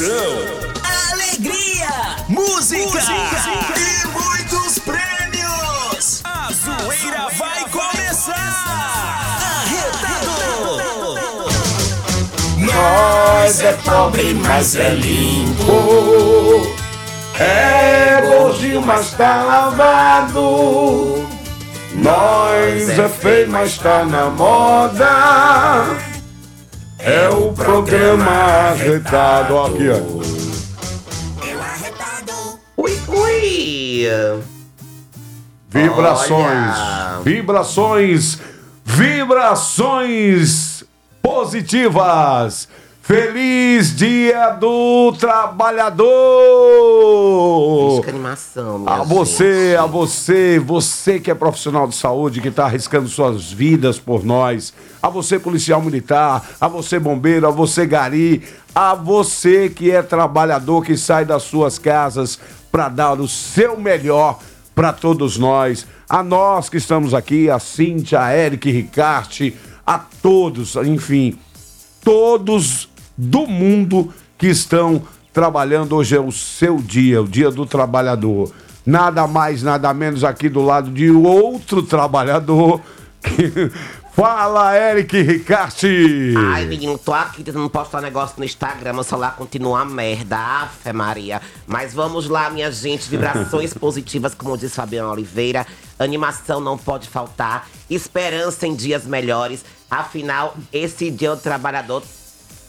diversão, alegria, música, música e muitos prêmios. A zoeira vai começar. Arretado. Nós é pobre, mas é limpo. É gordinho, mas tá lavado. Nós é feio, mas tá na moda. É o programa arretado. Ó, Aqui, ó. Ui, ui! Vibrações. Olha. Vibrações. Vibrações positivas. Feliz Dia do Trabalhador! Animação, A você, gente. a você, você que é profissional de saúde, que está arriscando suas vidas por nós, a você policial militar, a você bombeiro, a você gari, a você que é trabalhador, que sai das suas casas para dar o seu melhor para todos nós, a nós que estamos aqui, a Cíntia, a Eric Ricarte, a todos, enfim, todos do mundo que estão trabalhando. Hoje é o seu dia, o dia do trabalhador. Nada mais, nada menos aqui do lado de outro trabalhador. Que... Fala, Eric Ricarte! Ai, menino, tô aqui tentando postar negócio no Instagram, meu celular continua uma merda, afe Maria. Mas vamos lá, minha gente, vibrações positivas, como diz Fabiano Oliveira. Animação não pode faltar, esperança em dias melhores. Afinal, esse dia do trabalhador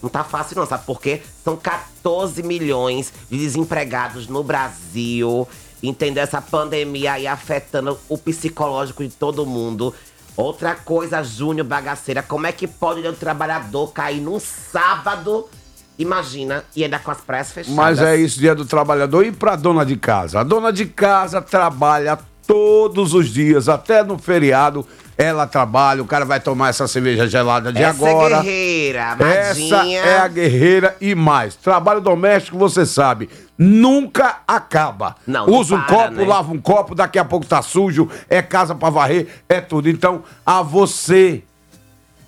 não tá fácil não, sabe por quê? São 14 milhões de desempregados no Brasil. Entendeu? Essa pandemia aí afetando o psicológico de todo mundo. Outra coisa, Júnior Bagaceira, como é que pode o trabalhador cair num sábado? Imagina, e ainda com as praias fechadas. Mas é isso, dia do trabalhador. E pra dona de casa? A dona de casa trabalha todos os dias, até no feriado. Ela trabalha, o cara vai tomar essa cerveja gelada de Essa agora. é guerreira, Essa amadinha. é a guerreira e mais. Trabalho doméstico, você sabe, nunca acaba. Não, não Usa um para, copo, né? lava um copo, daqui a pouco tá sujo, é casa pra varrer, é tudo. Então, a você,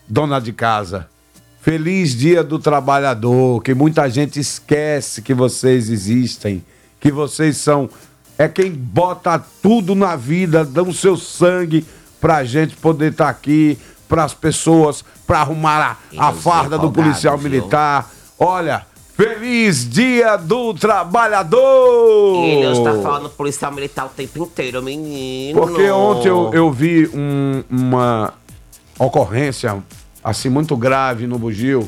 dona de casa, feliz dia do trabalhador, que muita gente esquece que vocês existem, que vocês são é quem bota tudo na vida, dão seu sangue pra gente poder estar aqui, pras pessoas, pra arrumar a, a farda do policial militar. Olha, feliz dia do trabalhador! Ele hoje tá falando policial militar o tempo inteiro, menino. Porque ontem eu, eu vi um- uma ocorrência assim muito grave no Bugio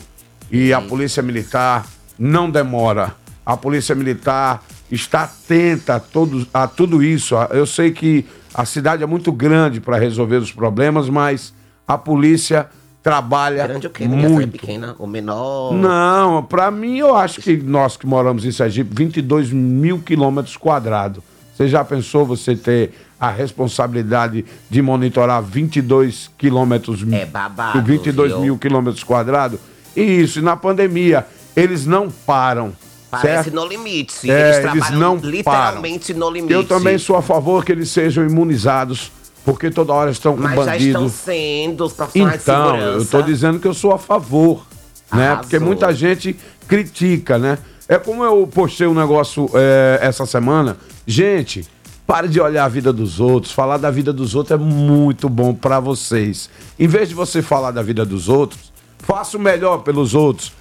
e a polícia militar não demora. A polícia militar está atenta a, todos, a tudo isso. Eu sei que a cidade é muito grande para resolver os problemas, mas a polícia trabalha Grande o quê? Cidade muito. pequena, o menor. Não, pra mim eu acho que nós que moramos em Sergipe, 22 mil quilômetros quadrados. Você já pensou você ter a responsabilidade de monitorar 22 quilômetros, É babado, 22 viu? mil quilômetros quadrados? E isso, na pandemia, eles não param. Parece certo? no limite. É, eles eles trabalham não literalmente no limite. Eu também sou a favor que eles sejam imunizados, porque toda hora estão com Mas já estão sendo os profissionais de Então, segurança. eu tô dizendo que eu sou a favor, né? Arrasou. Porque muita gente critica, né? É como eu postei um negócio é, essa semana. Gente, pare de olhar a vida dos outros. Falar da vida dos outros é muito bom pra vocês. Em vez de você falar da vida dos outros, faça o melhor pelos outros.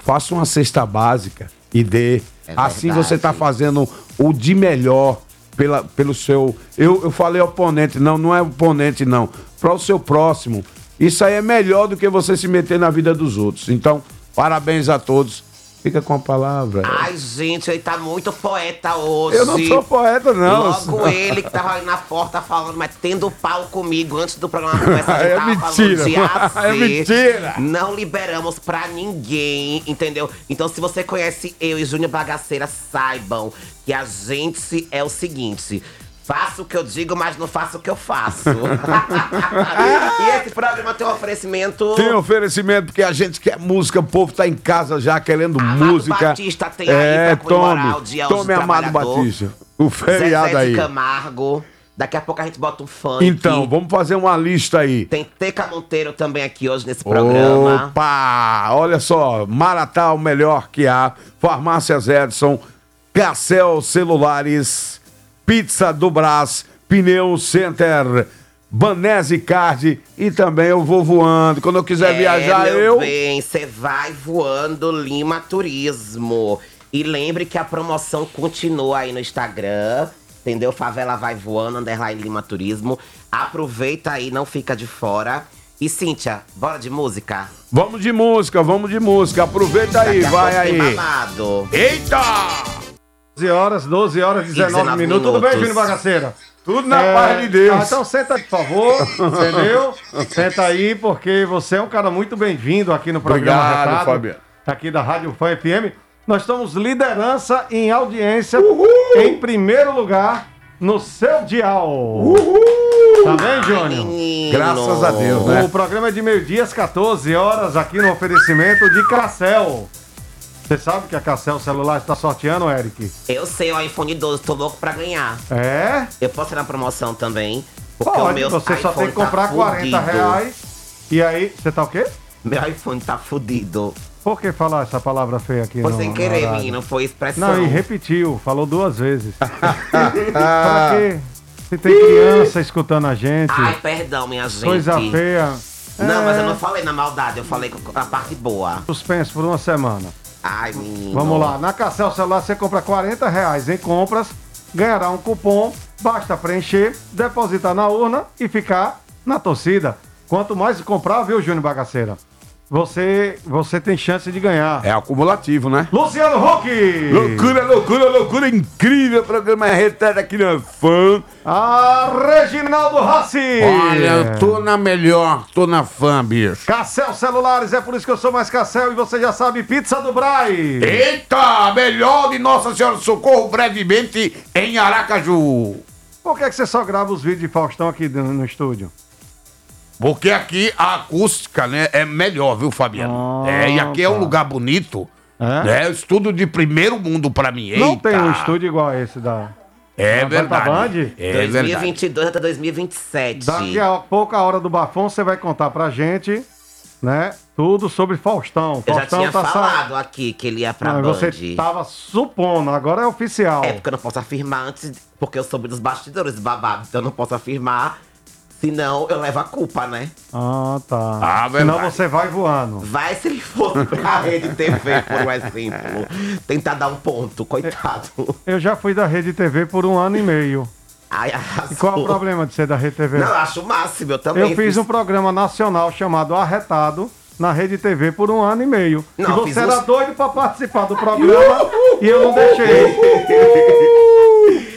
Faça uma cesta básica e dê. É assim verdade. você tá fazendo o de melhor pela, pelo seu. Eu, eu falei oponente, não, não é oponente, não. Para o seu próximo. Isso aí é melhor do que você se meter na vida dos outros. Então, parabéns a todos. Fica com a palavra. Ai, gente, ele tá muito poeta hoje. eu não sou poeta, não. Logo ele que tava ali na porta falando, mas tendo pau comigo antes do programa começar. É ele tava mentira, falando de A a é mentira. Não liberamos pra ninguém, entendeu? Então, se você conhece eu e Júnior Bagaceira, saibam que a gente é o seguinte. Faço o que eu digo, mas não faço o que eu faço. e esse programa tem um oferecimento. Tem oferecimento porque a gente quer música, o povo tá em casa já querendo Amado música. Batista tem aí é, pra comemorar tome, o Dia tome Amado. Batista. O feriado Zezé aí. Camargo. Daqui a pouco a gente bota um funk. Então, vamos fazer uma lista aí. Tem Teca Monteiro também aqui hoje nesse programa. Opa! Olha só, Maratá, o melhor que há. Farmácias Edson, Cacel Celulares, Pizza do Brás, Pneu Center, Banese Card e também eu vou voando. Quando eu quiser É, viajar, eu. bem, você vai voando Lima Turismo. E lembre que a promoção continua aí no Instagram. Entendeu? Favela vai voando, underline Lima Turismo. Aproveita aí, não fica de fora. E Cíntia, bora de música? Vamos de música, vamos de música. Aproveita aí, Daqui a vai tem aí. babado. Eita! 12 horas, 12 horas, 19, 19 minutos. Tudo bem, minutos. Júnior Bagaceira? Tudo na É, paz de Deus. ah, então senta por favor, entendeu? senta aí, porque você é um cara muito bem-vindo aqui no programa Obrigado, Retado, Fabiano. aqui da Rádio Fã FM. Nós estamos liderança em audiência, em primeiro lugar, no seu dial. Tá bem, Júnior? Graças a Deus, né? O programa é de meio-dia às 14 horas, aqui no oferecimento de Cassel. Você sabe que a Cassel Celular está sorteando, Eric? Eu sei, o iPhone 12, tô louco pra ganhar. É? Eu posso ir na promoção também. Porque o Pode, meu você só tem que comprar tá 40 fudido. reais. E aí, você tá o quê? Meu iPhone tá fudido. Por que falar essa palavra feia aqui? Foi no- sem querer, menino, foi expressão. Não, e repetiu, falou duas vezes. pra quê? Se tem criança escutando a gente, Ai, perdão, minha gente. coisa feia. Não, É, mas eu não falei na maldade, eu falei com a parte boa. Suspenso por uma semana. Ai, menino. Vamos lá, na Cassel Celular você compra 40 reais em compras, ganhará um cupom, basta preencher, depositar na urna e ficar na torcida. Quanto mais comprar, viu, Júnior Bagaceira? Você, você tem chance de ganhar. É acumulativo, né? Luciano Huck! Loucura, loucura, loucura incrível. Programa retado aqui na fã. A Reginaldo Rassi! Olha, eu tô na melhor, tô na fã, bicho. Cassel Celulares, é por isso que eu sou mais Cassel e você já sabe, pizza do Braz! Eita, melhor de Nossa Senhora do Socorro brevemente em Aracaju. Por que, que você só grava os vídeos de Faustão aqui no, no estúdio? Porque aqui a acústica, né, é melhor, viu, Fabiano? Ah, é, e aqui é um tá. lugar bonito. É? né? Estudo de primeiro mundo pra mim. Não Eita. tem um estúdio igual esse da. É da verdade. Band? É verdade. 2022 até 2027. Daqui a pouco, a hora do bafão, você vai contar pra gente, né? Tudo sobre Faustão. Eu já Faustão tinha tá falado aqui que ele ia pra Não, Band. você tava supondo, agora é oficial. É porque eu não posso afirmar antes, porque eu soube dos bastidores do babado, então eu não posso afirmar, senão eu levo a culpa, né? Ah, tá. Ah, Senão você vai voando. Vai se ele fosse pra rede TV, por um exemplo. Tentar dar um ponto, coitado. Eu já fui da Rede TV por um ano e meio. Ai. E qual é o problema de ser da Rede TV? Não, eu acho o máximo, eu também. Eu fiz um programa nacional chamado Arretado na Rede TV por um ano e meio. Não, e você fiz era uns- doido pra participar do programa e eu não deixei.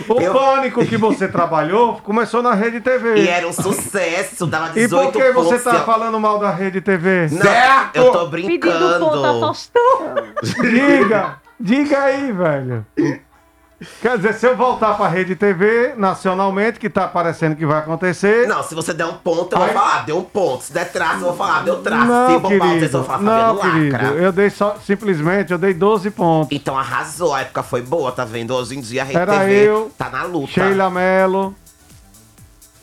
O Eu- pânico que você trabalhou começou na Rede TV. E era um sucesso, dava E 18 por que você tá falando mal da Rede TV? Não, Certo. eu tô Pedindo ponto a brincando. Faustão. Diga! Diga aí, velho. Quer dizer, se eu voltar pra Rede TV nacionalmente, que tá parecendo que vai acontecer. Não, se você der um ponto, eu Ai. vou falar, deu um ponto. Se der traço, eu vou falar, deu traço. Não, se bombar vocês, querido. vou falar, Não, Fabiano querido. lacra. Eu dei só, simplesmente, eu dei 12 pontos. Então arrasou, a época foi boa, tá vendo? Hoje em dia a Rede Era TV eu, tá na luta. Sheila Mello.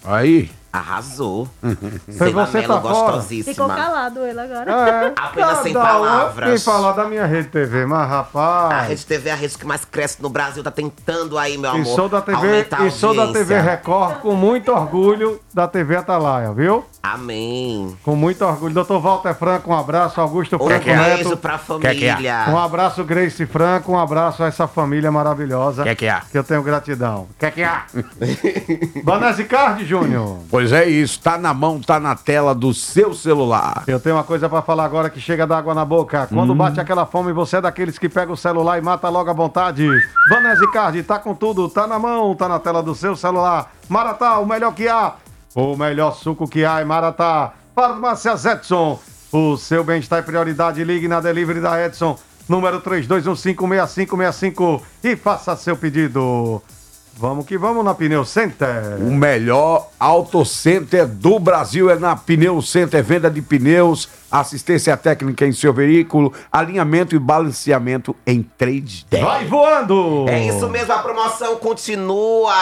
Aí. Arrasou. Foi Sheila você Mello, tá gostosíssima. Ficou calado ele agora. É, Apenas sem palavras. Quem falar da minha Rede TV, mas A rapaz. Rede TV é a rede que mais cresce no Brasil, tá tentando aí, meu E amor. sou da TV, a e sou da TV. Record com muito orgulho da TV Atalaia, viu? Amém. Com muito orgulho. Doutor Walter Franco, um abraço. Augusto Um Franco beijo Neto. pra que é? família. Um abraço, Grace Franco. Um abraço a essa família maravilhosa. Que é que é? Que eu tenho gratidão. Que que é? Banese Card, Júnior. Pois é isso, tá na mão, tá na tela do seu celular. Eu tenho uma coisa pra falar agora que chega d'água na boca. Quando bate aquela fome, você é daqueles que pega o celular e mata logo à vontade. Banese Card, tá com tudo, tá na mão, tá na tela do seu celular. Maratá, o melhor que há. O melhor suco que há é Maratá. Farmácias Edson. O seu bem-estar é prioridade. Ligue na delivery da Edson. Número 32156565 e faça seu pedido. Vamos que vamos na Pneu Center. O melhor auto center do Brasil é na Pneu Center, venda de pneus, assistência técnica em seu veículo, alinhamento e balanceamento em 3D. Vai voando! É isso mesmo, a promoção continua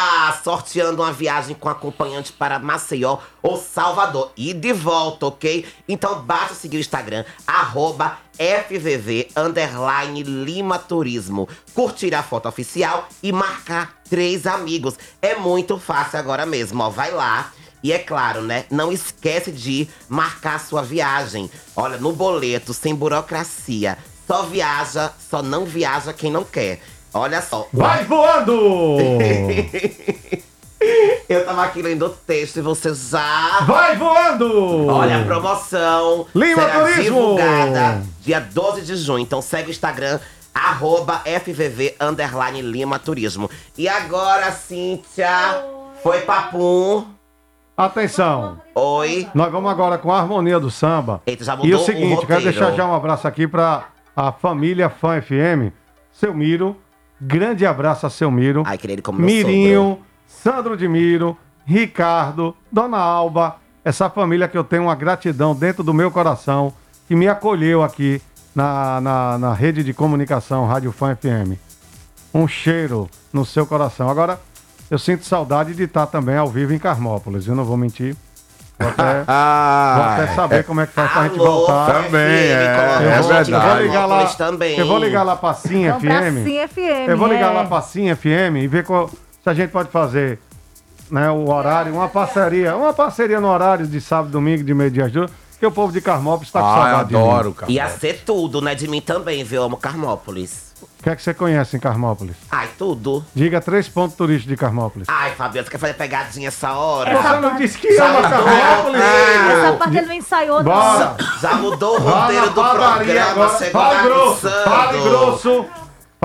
sorteando uma viagem com acompanhante para Maceió ou Salvador. E de volta, ok? Então basta seguir o Instagram, arroba FVV underline Lima Turismo. Curtir a foto oficial e marcar três amigos. É muito fácil agora mesmo, ó. Vai lá. E é claro, né? Não esquece de marcar sua viagem. Olha, no boleto, sem burocracia. Só viaja, só não viaja quem não quer. Olha só. Vai voando! Eu tava aqui lendo o texto e você já. Vai voando! Olha a promoção. Lima será Turismo! divulgada dia 12 de junho. Então segue o Instagram, arroba FVV underline Lima Turismo. E agora, Cíntia, foi papum. Atenção, Oi. nós vamos agora com a harmonia do samba. Eita, já E mudou o o seguinte, quero roteiro. deixar já um abraço aqui para a família Fã FM, seu Miro, grande abraço a seu Miro, Ai, queria ele como meu Mirinho, Sandro de Miro, Ricardo, Dona Alba, essa família que eu tenho uma gratidão dentro do meu coração, que me acolheu aqui na, na, na rede de comunicação Rádio Fã FM. Um cheiro no seu coração. Agora, eu sinto saudade de estar também ao vivo em Carmópolis, eu não vou mentir. Vou até, vou Ah, até saber como é que faz pra gente Alô, voltar. Também, é, é vou, a eu vou verdade. ligar lá, também. eu vou ligar lá pra Sim Então, pra FM. Sim FM. Eu vou ligar é. lá pra Sim FM e ver qual- se a gente pode fazer né, o horário, uma parceria, uma parceria no horário de sábado, domingo, de meio-dia às duas, que o povo de Carmópolis tá com Ah, eu saudade de mim. adoro, cara. Ia ser tudo, né? De mim também, viu? Eu amo Carmópolis. O que é que você conhece em Carmópolis? Ai, tudo. Diga três pontos turísticos de Carmópolis. Ai, Fabiano, você quer fazer pegadinha essa hora? Você não disse que ama Carmópolis? roteiro. Essa parte ele não ensaiou, não. Bora! Já mudou o roteiro do programa, agora. você Fale grosso, fale grosso,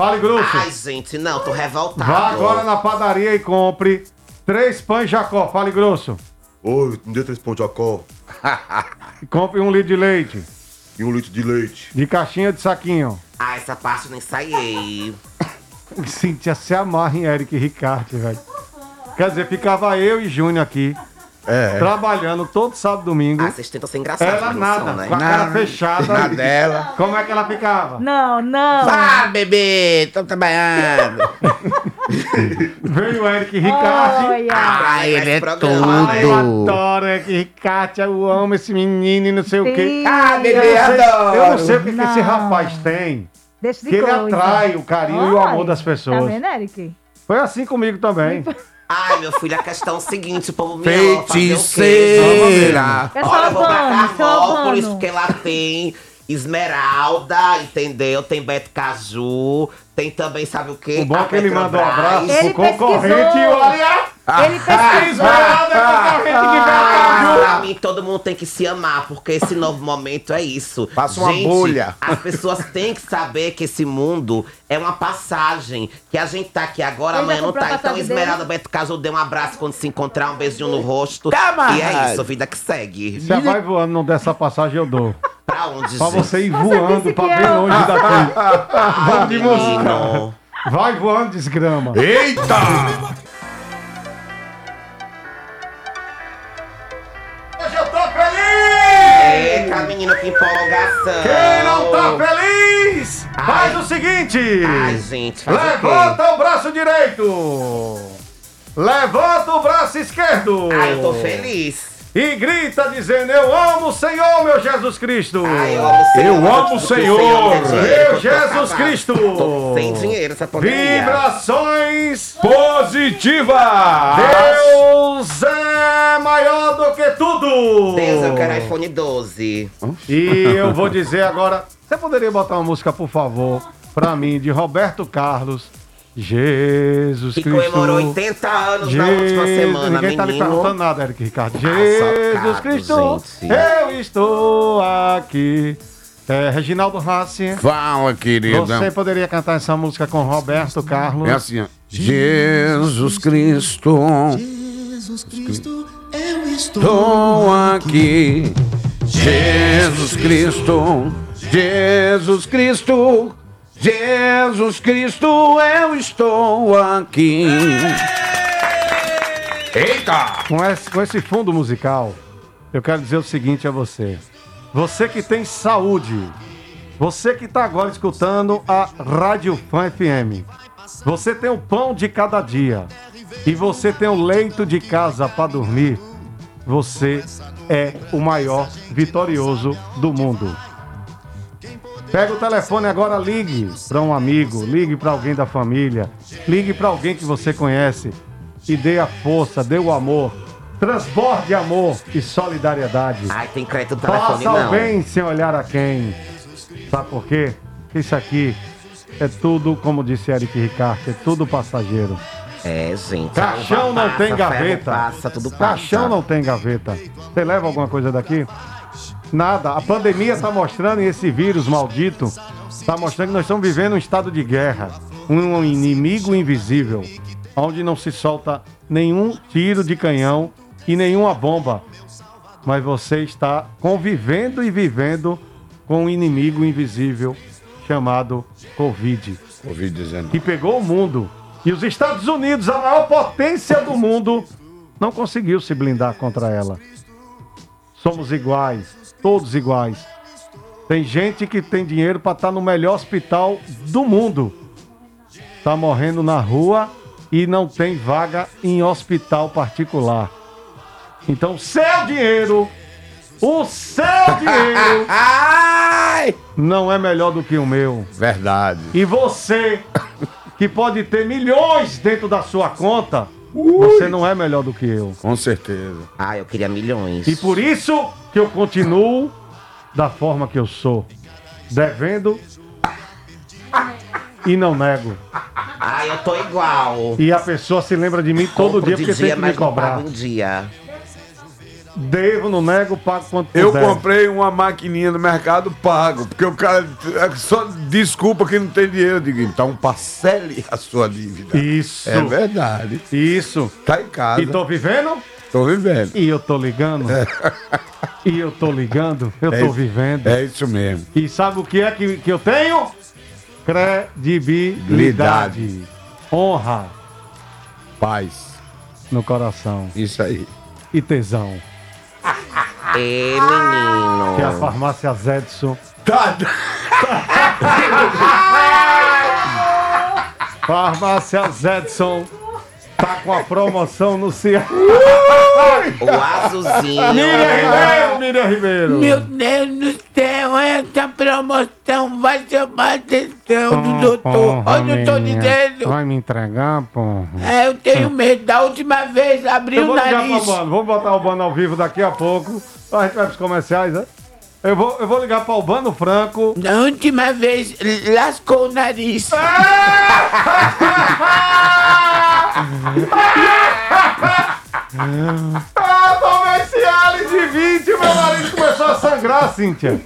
fale grosso. Ai, gente, não, tô revoltado. Vá agora na padaria e compre três pães Jacó, fale grosso. Oi, me dê três pão de acó E compre um litro de leite, e um litro de leite. de caixinha de saquinho. Ah, essa parte eu não ensaiei. Cíntia se amarra em Eric Ricarte, velho. Quer dizer, ficava eu e Júnior aqui, É. trabalhando todo sábado e domingo. Ah, vocês tentam ser engraçados, ela nada, são, né? com a cara fechada. Na dela. Como é que ela ficava? Não, não. Ah, bebê, tô trabalhando. Veio o Eric Ricarte. Olha. Ai, ele esse é programa, Ai, né? eu adoro Eric Ricarte, eu amo esse menino e não sei o quê. Sim. Ah, Eu bebê, sei- adoro. Eu não sei o que, que esse rapaz tem, Deixa de que ele coisa. atrai o carinho e o Ai, amor das Tá pessoas. vendo, Eric? Foi assim comigo também. Ai, meu filho, a questão é o seguinte, o povo me ama, fazer o quê? Feiticeira. É Olha, eu vou pra Salvando, Carmópolis, salvando. porque lá tem Esmeralda, entendeu? Tem Beto Caju, tem também, sabe o quê? O bom A é que ele mandou um abraço Ele pro concorrente pesquisou. e olha. Ele A pesquisou. Esmeralda é concorrente de Ah, Betaju. pra mim, todo mundo tem que se amar, porque esse novo momento é isso. Passa uma bolha. As pessoas têm que saber que esse mundo é uma passagem. Que a gente tá aqui agora, Ele amanhã não tá. Então, Esmeralda Beto Caju dê um abraço quando se encontrar, um beijinho no rosto. Camarada. E é isso, vida que segue. Você vai voando, não dessa passagem eu dou. Pra onde, Pra gente? você ir voando pra bem eu- longe daqui. Vou te mostrar. Menino. Vai voando, desgrama. Eita! Hoje eu tô feliz! Eita, menino, que empolgação. Quem não tá feliz, faz Ai. o seguinte. Ai, gente, faz o quê? Levanta o braço direito. Levanta o braço esquerdo. Ai, eu tô feliz. E grita dizendo: Eu amo o Senhor, meu Jesus Cristo. Ai, eu amo o Senhor. Eu amo o porque Senhor. tem dinheiro, Meu Jesus. Cristo. Tô sem dinheiro essa pandemia. Vibrações. Positiva! Deus é maior do que tudo. Deus, eu quero iPhone 12. E eu vou dizer agora, você poderia botar uma música, por favor, pra mim, de Roberto Carlos, Jesus Que Cristo. comemorou 80 anos na última semana, Ninguém tá lhe menino. perguntando nada, Eric Ricardo. Jesus Cristo, gente. eu estou aqui. É, Reginaldo Rassi, Fala, querida. você poderia cantar essa música com Roberto Carlos? É assim, ó. Jesus Cristo, Jesus Cristo, eu estou. estou aqui. Jesus Cristo, Jesus Cristo, Jesus Cristo, eu estou aqui. Eita! Com esse, com esse fundo musical, eu quero dizer o seguinte a você. Você que tem saúde, você que está agora escutando a Rádio Fã FM, você tem o pão de cada dia e você tem o leito de casa para dormir, você é o maior vitorioso do mundo. Pega o telefone agora, ligue para um amigo, ligue para alguém da família, ligue para alguém que você conhece e dê a força, dê o amor, transborde amor e solidariedade. Ai, tem crédito no telefone, Faça não. bem sem olhar a quem. Sabe por quê? Isso aqui é tudo, como disse Eric Ricarte, é tudo passageiro. É, gente. Caixão uva não passa, tem gaveta. Passa, tudo passa. Caixão não tem gaveta. Você leva alguma coisa daqui? Nada. A pandemia está mostrando, e esse vírus maldito, está mostrando que nós estamos vivendo um estado de guerra. Um inimigo invisível, onde não se solta nenhum tiro de canhão e nenhuma bomba. Mas você está convivendo e vivendo com um inimigo invisível chamado Covid Covid-19. que pegou o mundo. E os Estados Unidos, a maior potência do mundo, não conseguiu se blindar contra ela. Somos iguais, todos iguais. Tem gente que tem dinheiro para estar no melhor hospital do mundo. Tá morrendo na rua e não tem vaga em hospital particular. Então, seu dinheiro, o seu dinheiro não é melhor do que o meu. Verdade. E você, que pode ter milhões dentro da sua conta, você não é melhor do que eu. Com certeza. Ah, eu queria milhões. E por isso que eu continuo da forma que eu sou, devendo e não nego. Ah, eu tô igual. E a pessoa se lembra de mim todo Compro dia de porque tem dia, que me cobrar. pago um dia. Devo, não nego, pago quanto Eu puder. comprei uma maquininha no mercado pago, porque o cara é só desculpa que não tem dinheiro. Eu digo, então parcele a sua dívida. Isso, É verdade. isso. Tá em casa. E tô vivendo? Tô vivendo. E eu tô ligando. E eu tô ligando, eu tô É- vivendo. É isso mesmo. E sabe o que é que, que eu tenho? Credibilidade. Honra Paz. no coração. Isso aí. E tesão. Ê, Que é a menino. farmácia Zedson. Tá. Farmácia Zedson. Tá com a promoção no Ceará. O azulzinho. Miriam Ribeiro, Miriam Ribeiro. Meu Deus do céu, essa promoção vai chamar a atenção do doutor. Olha, eu tô dizendo. Vai me entregar, pô. É, eu tenho medo. Da última vez abriu vou o ligar pro nariz. Vamos botar o Albano ao vivo daqui a pouco. A gente vai pros comerciais, né? Eu vou, eu vou ligar para Albano Franco. Da última vez lascou o nariz. Ah, comercial de 20, meu marido começou a sangrar, Cíntia.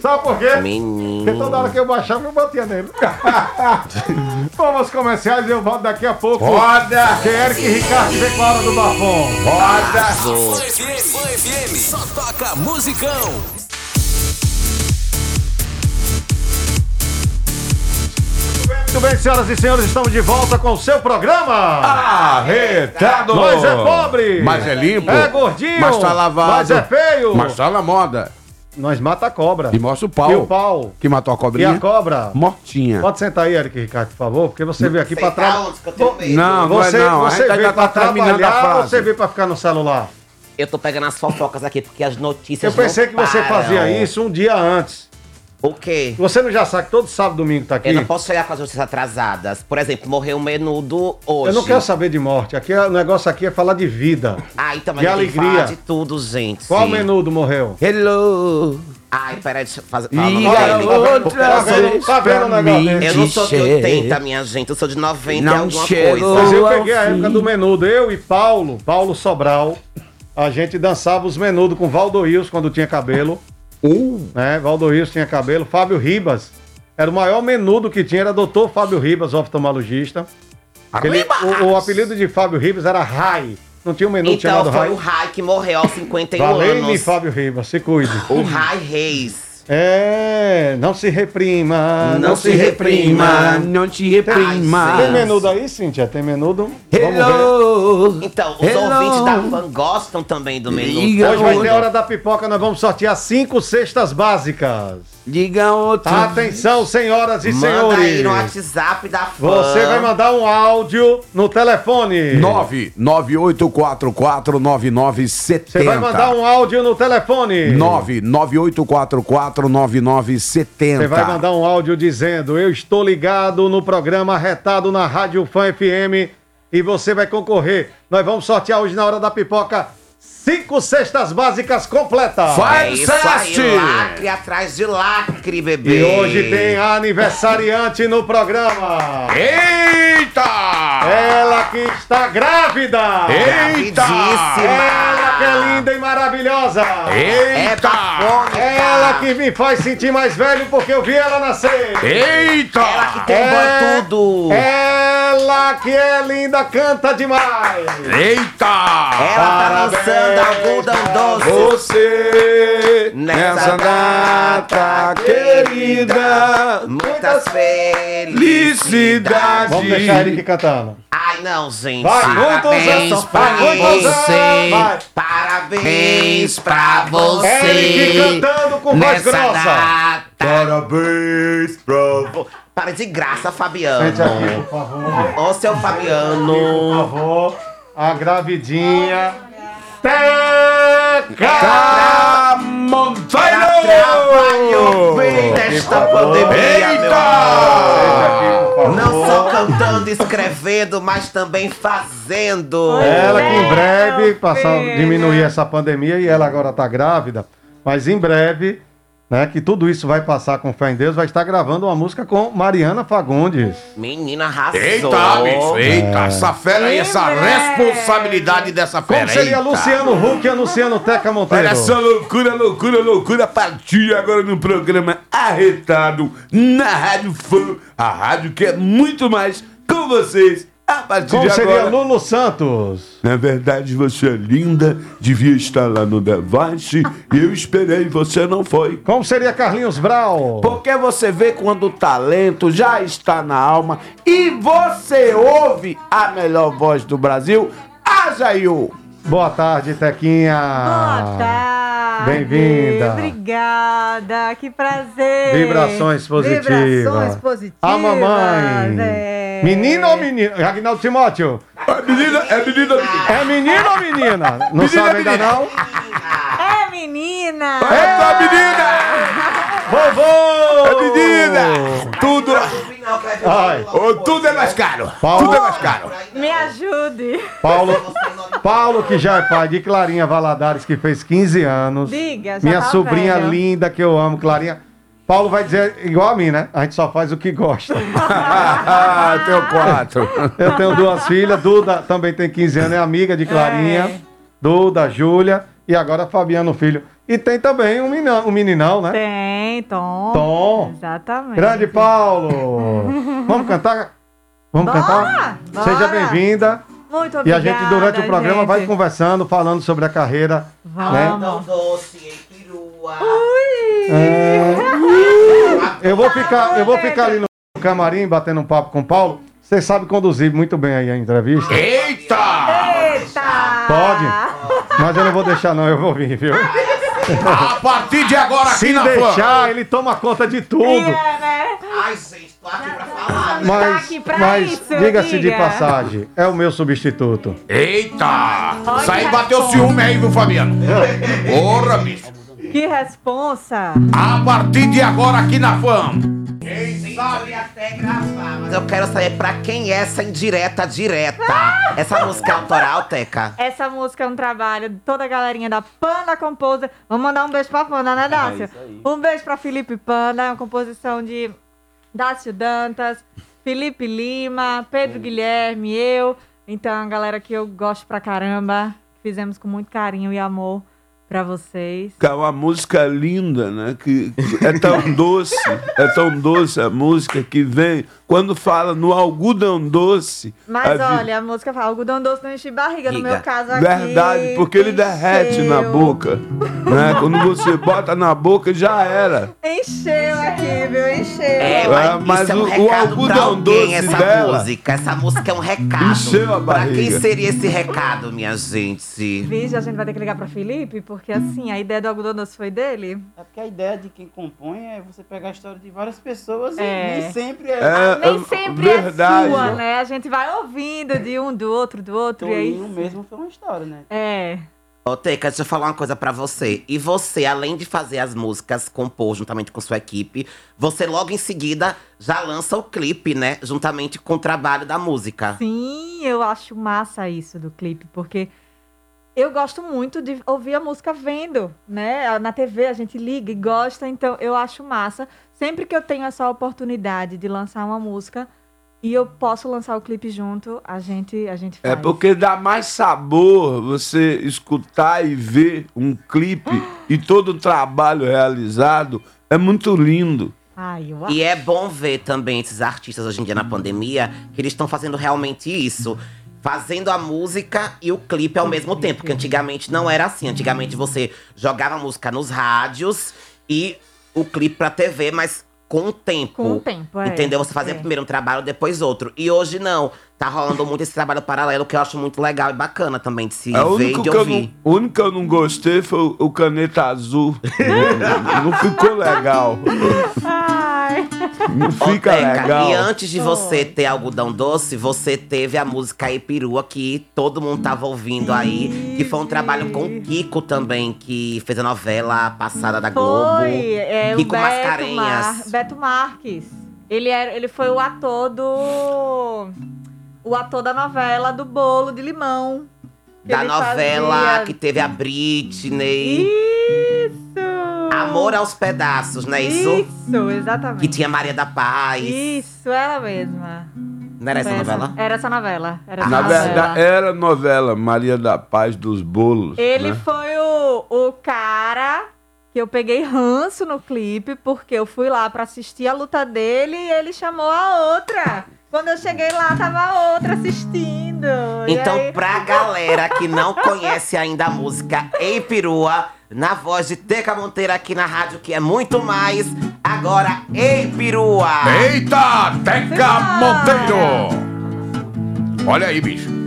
Sabe por quê? Porque Menino. toda hora que eu baixava, eu batia nele. Vamos aos comerciais e eu volto daqui a pouco. Roda! Que Eric e Ricardo vem com a hora do bafão. Roda! Fã FM, Fã FM, só toca musicão. Muito bem, senhoras e senhores, estamos de volta com o seu programa. Arretado! Nós é pobre. Mas é limpo. É gordinho. Mas tá lavado. Mas é feio. Mas tá na moda. Nós mata a cobra. E mostra o pau. E o pau. Que matou a E cobrinha. a cobra. Mortinha. Pode sentar aí, Eric e Ricardo, por favor, porque você veio aqui para trabalhar. medo? Não, não Você, é não. A você veio tá terminando a trabalhar ou você veio pra ficar no celular? Eu tô pegando as fofocas aqui porque as notícias Eu pensei não que você fazia isso um dia antes. O quê? Você não já sabe que todo sábado e domingo tá aqui? Eu não posso chegar com as notícias atrasadas. Por exemplo, morreu um menudo hoje. Eu não quero saber de morte. Aqui, é- o negócio aqui é falar de vida. Ah, então, mas De alegria. falar de tudo, gente. Qual menudo morreu? Hello! Ai, peraí, deixa eu fazer. uma coisa. outra Tá vendo- vez tá vendo o negócio? Eu não sou de te 80, minha gente. Eu sou de 90 Não alguma chegou. Mas coisa. eu peguei a época do menudo. Eu e Paulo, Paulo Sobral, a gente dançava os menudos com Valdo Rios quando tinha cabelo. Uh, né? Valdo Rios tinha cabelo. Fábio Ribas. Era o maior menudo que tinha, era doutor Fábio Ribas, oftalmologista. Ele- o, o apelido de Fábio Ribas era Rai. Não tinha um menudo Então chamado foi Rai. o Rai que morreu aos 51 Valeu-me, anos. Fábio Ribas, se cuide. O Rai Reis. É, não se reprima, não, Não se se reprima. reprima, não te reprima. Tem menudo aí, Cíntia? Tem menudo? Hello. Então, os Hello. ouvintes da Fan gostam também do menu. Diga Hoje vai ter hora da pipoca, nós vamos sortear cinco cestas básicas. Diga outro. Atenção, senhoras e Manda senhores. aí no WhatsApp da Fan. Você vai mandar um áudio no telefone. 998449970. Você vai mandar um áudio no telefone. 998449970. Você vai mandar um áudio dizendo: Eu estou ligado no programa Retado na Rádio Fã FM e você vai concorrer. Nós vamos sortear hoje na hora da pipoca cinco cestas básicas completas. É Faz aí, teste. lacre atrás de lacre, bebê. E hoje tem aniversariante no programa. Eita! Ela que está grávida. Eita! Ela que é linda e maravilhosa. É Eita! bafônica. Ela que me faz sentir mais velho porque eu vi ela nascer. Eita! Ela que tem É- tudo. Ela que é linda, canta demais. Eita! Ela tá lançando algodão doce. Você Nessa data querida, Muitas felicidades. felicidade. Vamos deixar ele aqui cantando. Ai, não, gente. Vai, muitos Parabéns anos, pra vai, muitos você. vai. Parabéns pra você. Eric cantando com voz Nessa grossa. data. Parabéns pra Para de graça, Fabiano. Sente aqui, por favor. Ô, seu Por Fabiano. favor. A gravidinha. Teca! Trabalhou bem nesta pandemia, meu amor. Não só cantando, escrevendo, mas também fazendo. Ela que em breve passar, diminuir essa pandemia e ela agora tá grávida, mas em breve, né, que tudo isso vai passar com fé em Deus, vai estar gravando uma música com Mariana Fagundes. Menina arrasou. Eita, bicho, eita, essa fera aí, essa responsabilidade dessa fera. Como seria eita. Luciano Huck e Luciano Teca Monteiro? Olha essa loucura, loucura, loucura. A partir agora no programa Arretado na Rádio Fã. A rádio que é muito mais com vocês. A partir Como de seria agora. Lulu Santos? Na verdade, você é linda, devia estar lá no Device e eu esperei, você não foi. Como seria Carlinhos Brau? Porque você vê quando o talento já está na alma e você ouve a melhor voz do Brasil, a Jair. Boa tarde, Tequinha. Boa tarde. Bem-vinda. Obrigada. Que prazer. Vibrações positivas. Vibrações positivas. A mamãe. é. Menino ou menino? Agnaldo Timóteo. É menina, é menina, É menino ou menina? Não Menina, sabe ainda menina. não? É menina. É menina! Vovô! É menina! Tudo, Ai, oh, tudo é mais caro. Paulo. Tudo é mais caro. Me ajude. Paulo, Paulo, que já é pai de Clarinha Valadares, que fez 15 anos. Diga, já Minha tá sobrinha velho. linda, que eu amo, Clarinha. Paulo vai dizer igual a mim, né? A gente só faz o que gosta. Ah, tenho quatro. Eu tenho duas filhas, Duda também tem 15 anos, é amiga de Clarinha. É. Duda, Júlia e agora Fabiano Filho. E tem também um meninão, um meninão né? Tem, Tom. Tom. Exatamente. Grande Paulo! Vamos cantar? Vamos Bora, cantar? bora. Seja bem-vinda. Muito E obrigada, a gente, durante o programa, vai gente. conversando, falando sobre a carreira. Né? Vamos. Algodão doce em perua. É, Eu vou ficar, eu vou ficar ali no camarim batendo um papo com o Paulo. Você sabe conduzir muito bem aí a entrevista. Eita! Eita! Pode? Mas eu não vou deixar, não, eu vou vir, viu? A partir de agora aqui Se na Fã. deixar, ele toma conta de tudo. É, né? Ai, gente, tô aqui pra falar. né? Mas, pra mas diga-se de passagem, é o meu substituto. Eita! Isso aí bateu ciúme aí, viu, Fabiano? Porra, bicho. Que responsa. A partir de agora aqui na Fã. Sabe até gravar, mas eu quero saber pra quem é essa indireta direta. Essa música é autoral, Teca? Essa música é um trabalho de toda a galerinha da Panda Composer. Vamos mandar um beijo pra Panda, né, Dácio? um beijo pra Felipe Panda, é uma composição de Dácio Dantas, Felipe Lima, Pedro Guilherme, eu. Então, a galera que eu gosto pra caramba, fizemos com muito carinho e amor pra vocês. Que é uma música linda, né? Que, é tão doce, é tão doce a música que vem. Quando fala no algodão doce. Mas a vi- olha, a música fala, algodão doce não enche barriga, no Diga. meu caso aqui. Verdade, porque ele derrete na boca. Né? Quando você bota na boca, já era. Encheu aqui, viu? Encheu. É, mas, mas isso é um o- o recado pra algodão alguém, doce essa dela música. Essa música é um recado. encheu a Pra quem barriga. seria esse recado, minha gente? Vixe, a gente vai ter que ligar pra Felipe, porque assim, a ideia do algodão doce foi dele. É porque a ideia de quem compõe é você pegar a história de várias pessoas É. e nem sempre é. É, Nem é sempre verdade. é sua, né? A gente vai ouvindo de um, do outro, do outro, e aí... Toninho mesmo foi uma história, né? É. Ô, Teca, deixa eu falar uma coisa pra você. E você, além de fazer as músicas, compor juntamente com sua equipe, você logo em seguida já lança o clipe, né? Juntamente com o trabalho da música. Sim, eu acho massa isso do clipe, porque eu gosto muito de ouvir a música vendo, né? Na TV a gente liga e gosta, então eu acho massa. Sempre que eu tenho essa oportunidade de lançar uma música e eu posso lançar o clipe junto, a gente, a gente faz. É porque dá mais sabor você escutar e ver um clipe e todo o trabalho realizado. É muito lindo. Ai, eu E é bom ver também esses artistas hoje em dia na pandemia, que eles estão fazendo realmente isso. Fazendo a música e o clipe ao mesmo tempo. Porque antigamente não era assim. Antigamente você jogava a música nos rádios e o clipe pra TV, mas com o tempo. Com o tempo, é. Entendeu? Você fazia É. primeiro um trabalho, depois outro. E hoje não. Tá rolando muito esse trabalho paralelo, que eu acho muito legal e bacana também de se É ver e de ouvir. não, o único que eu não gostei foi o, o caneta azul. não, não ficou legal. Ai. Não Ô, fica Teca, legal. E antes de você ter algodão doce, você teve a música Ipirua, que todo mundo tava ouvindo aí. Que foi um trabalho com o Kiko também, que fez a novela passada da Globo. Foi, é, Kiko o Beto, Mascarenhas. Mar- Beto Marques. Ele, era, ele foi o ator do. O ator da novela do bolo de limão. Da ele novela fazia. que teve a Britney. Isso! Amor aos pedaços, não é isso? Isso, exatamente. Que tinha Maria da Paz. Isso, ela mesma. Não era essa Foi novela? Era essa novela. Era essa Na novela. verdade, era a novela Maria da Paz dos Bolos. Ele né? foi o, o cara que eu peguei ranço no clipe, porque eu fui lá pra assistir a luta dele e ele chamou a outra. Quando eu cheguei lá, tava outra assistindo. E Então, aí- pra galera que não conhece ainda a música Ei Perua, na voz de Teca Monteiro aqui na rádio, que é muito mais, agora Ei Perua! Eita, Teca Monteiro! Olha aí, bicho.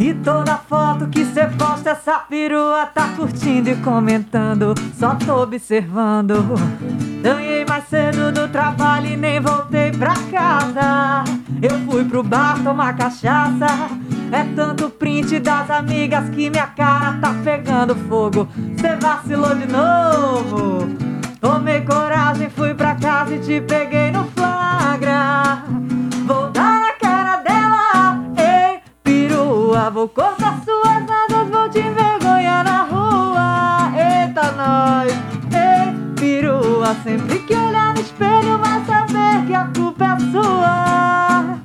E toda foto que cê posta, essa perua tá curtindo e comentando. Só tô observando. Ganhei mais cedo do trabalho e nem voltei pra casa. Eu fui pro bar tomar cachaça. É tanto print das amigas que minha cara tá pegando fogo. Cê vacilou de novo. Tomei coragem, fui pra casa e te peguei no flagra. Vou dar Vou cortar suas asas, vou te envergonhar na rua. Eita, nós, ei, perua. Sempre que olhar no espelho, vai saber que a culpa é sua.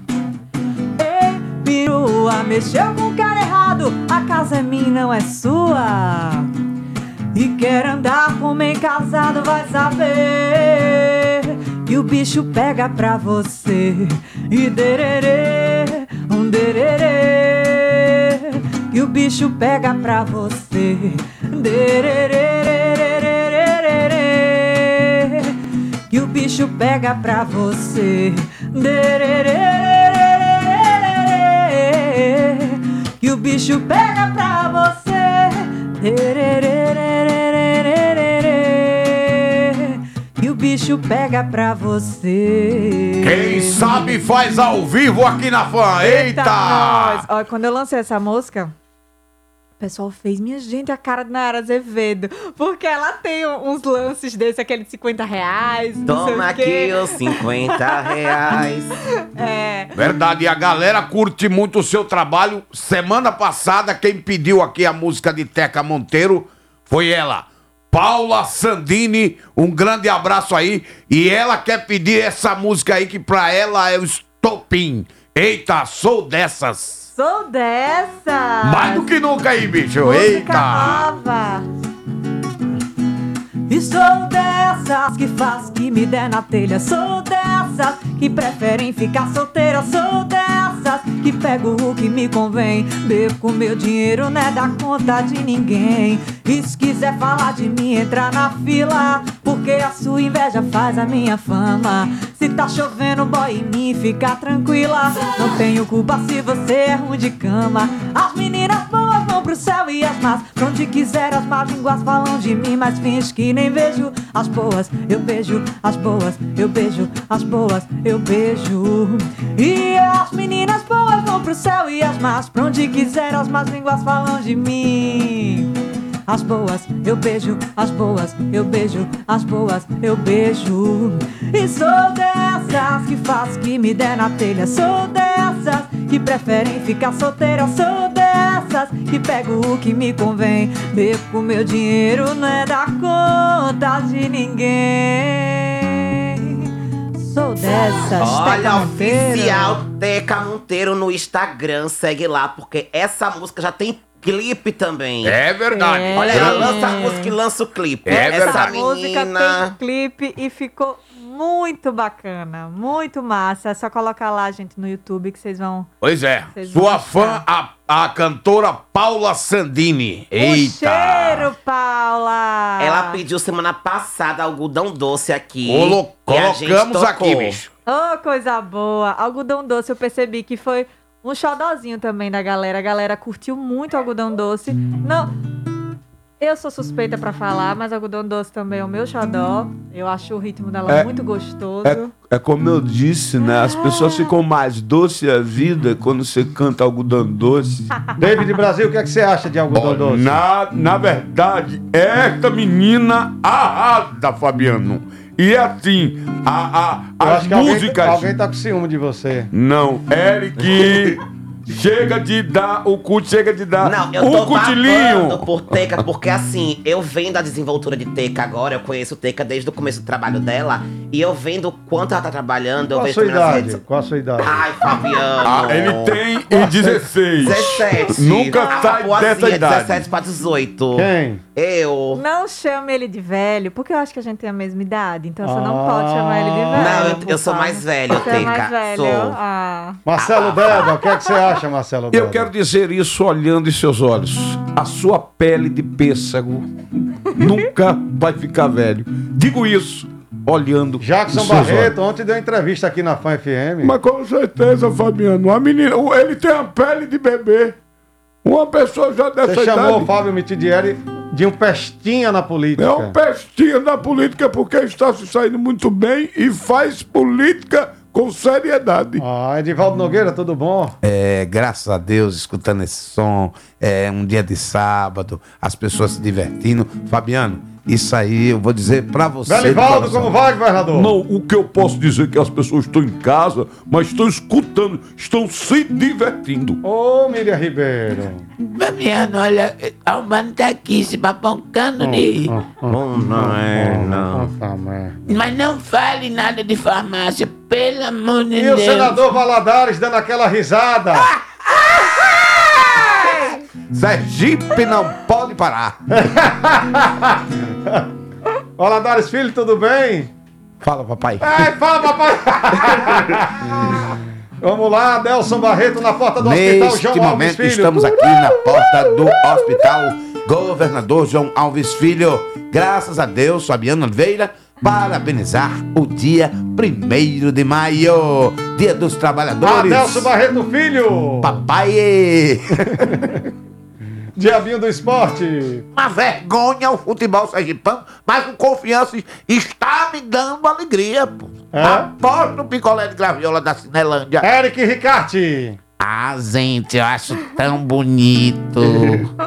Ei, perua, mexeu com o cara errado. A casa é minha, não é sua. E quer andar com homem casado, vai saber que o bicho pega pra você. E dererê, um dererê, que o bicho pega pra você. Que o bicho pega pra você. Que o bicho pega pra você. Que o bicho pega pra você. Quem sabe faz ao vivo aqui na fã. Eita! nós. Olha, quando eu lancei essa música, pessoal fez, minha gente, a cara de Nayara Azevedo. Porque ela tem uns lances desse, aquele de 50 reais. Toma aqui os 50 reais. É. Verdade, e a galera curte muito o seu trabalho. Semana passada, quem pediu aqui a música de Teca Monteiro foi ela, Paula Sandini. Um grande abraço aí. E ela quer pedir essa música aí que pra ela é o estopim. Eita, sou dessas. Sou dessa! Mais do que nunca aí, bicho. Música Eita. nova. E sou dessas que faz que me der na telha. Sou dessas que preferem ficar solteira. Sou dessas que pego o que me convém. Bebo com meu dinheiro, não é da conta de ninguém. E se quiser falar de mim, entra na fila. Porque a sua inveja faz a minha fama. Se tá chovendo, boy em mim, fica tranquila. Não tenho culpa se você é ruim de cama. As meninas boas vão pro céu e as más. Pra onde quiser as más línguas falam de mim Mas finge que nem vejo. As boas Eu beijo as boas, eu beijo as boas, eu beijo E as meninas boas vão pro céu e as más. Pra onde quiser as más línguas falam de mim. As boas, eu beijo, as boas, eu beijo, as boas, eu beijo. E sou dessas que faz que me der na telha. Sou dessas que preferem ficar solteira. Sou dessas que pego o que me convém. Com meu dinheiro, não é da conta de ninguém. Sou dessas. Olha, oficial Teca Monteiro no Instagram. Segue lá, porque essa música já tem clipe também. É verdade. É. Olha, ela lança a música e lança o clipe. É essa verdade. Essa música tem clipe e ficou muito bacana, muito massa. É só colocar lá, gente, no YouTube que vocês vão. Pois é. Vão Sua achar. fã, a, a cantora Paula Sandini. O Eita. cheiro, Paula! Ela pediu semana passada algodão doce aqui. Colo- colocamos aqui, bicho. Oh, coisa boa! Algodão doce, eu percebi que foi um xodozinho também da galera. A galera curtiu muito algodão doce. Não. Eu sou suspeita pra falar, mas algodão doce também é o meu xodó. Eu acho o ritmo dela É- muito gostoso. É, é como eu disse, né? As pessoas ficam mais doce a vida quando você canta algodão doce. David Brasil, o que, é que você acha de algodão doce? Na, na verdade, esta menina arrasa, Fabiano. E assim, a, a, as acho que alguém, músicas. alguém tá com ciúme de você. Não, Eric. chega de dar, o cu chega de dar Não, eu tô cutilinho. por Teca, porque assim, eu vendo a desenvoltura de Teca agora, eu conheço Teca desde o começo do trabalho dela, e eu vendo o quanto ela tá trabalhando, eu Qual a vejo sua nas idade? redes. Qual a sua idade? Ai, Fabiano. Ah, ele tem em 16. 17. Nunca Ah, sai boazinha, dessa idade. 17 pra 18. Quem? Eu. Não chame ele de velho, porque eu acho que a gente tem a mesma idade. Então você não Ah. pode chamar ele de velho. Não, eu- por eu sou favor. mais velho, Você é Teca, mais velho. sou. Ah. Marcelo Deda, o que é que você acha, Marcelo Deda? Eu quero dizer isso olhando em seus olhos. A sua pele de pêssego nunca vai ficar velho. Digo isso olhando Jackson em seus Barreto, olhos. ontem deu entrevista aqui na Fã FM. Mas com certeza, Fabiano. A menina, o- ele tem a pele de bebê. Uma pessoa já dessa Você chamou o idade. Fábio Mitidieri de um pestinha na política. É um pestinha da política porque está se saindo muito bem e faz política com seriedade. Ah, Edivaldo Nogueira, tudo bom? É, graças a Deus, escutando esse som, é um dia de sábado, as pessoas se divertindo. Fabiano, isso aí eu vou dizer pra você. coração. como vai, governador? Não, o que eu posso dizer é que as pessoas estão em casa, mas estão escutando, estão se divertindo. Ô, Miriam Ribeiro. Fabiano, olha, o mano tá aqui se paponcando de. Não, não é, não. Merda. Mas não fale nada de farmácia, pelo amor de E o Deus. senador Valadares dando aquela risada. Sergipe não pode parar. Valadares Filho, tudo bem? Fala, papai. Ai, fala, papai! Vamos lá, Nelson Barreto na porta do hospital Neste João Alves momento Filho. estamos aqui na porta do hospital Governador João Alves Filho. Graças a Deus, Fabiano Oliveira, parabenizar o dia 1 de maio, Dia dos Trabalhadores. Nelson Barreto Filho! Papai! Diabinho do esporte! Uma vergonha o futebol sergipano, mas o confiança está me dando alegria, pô. É? Aposto no picolé de graviola da Cinelândia. Eric Ricarte! Ah, gente, eu acho tão bonito.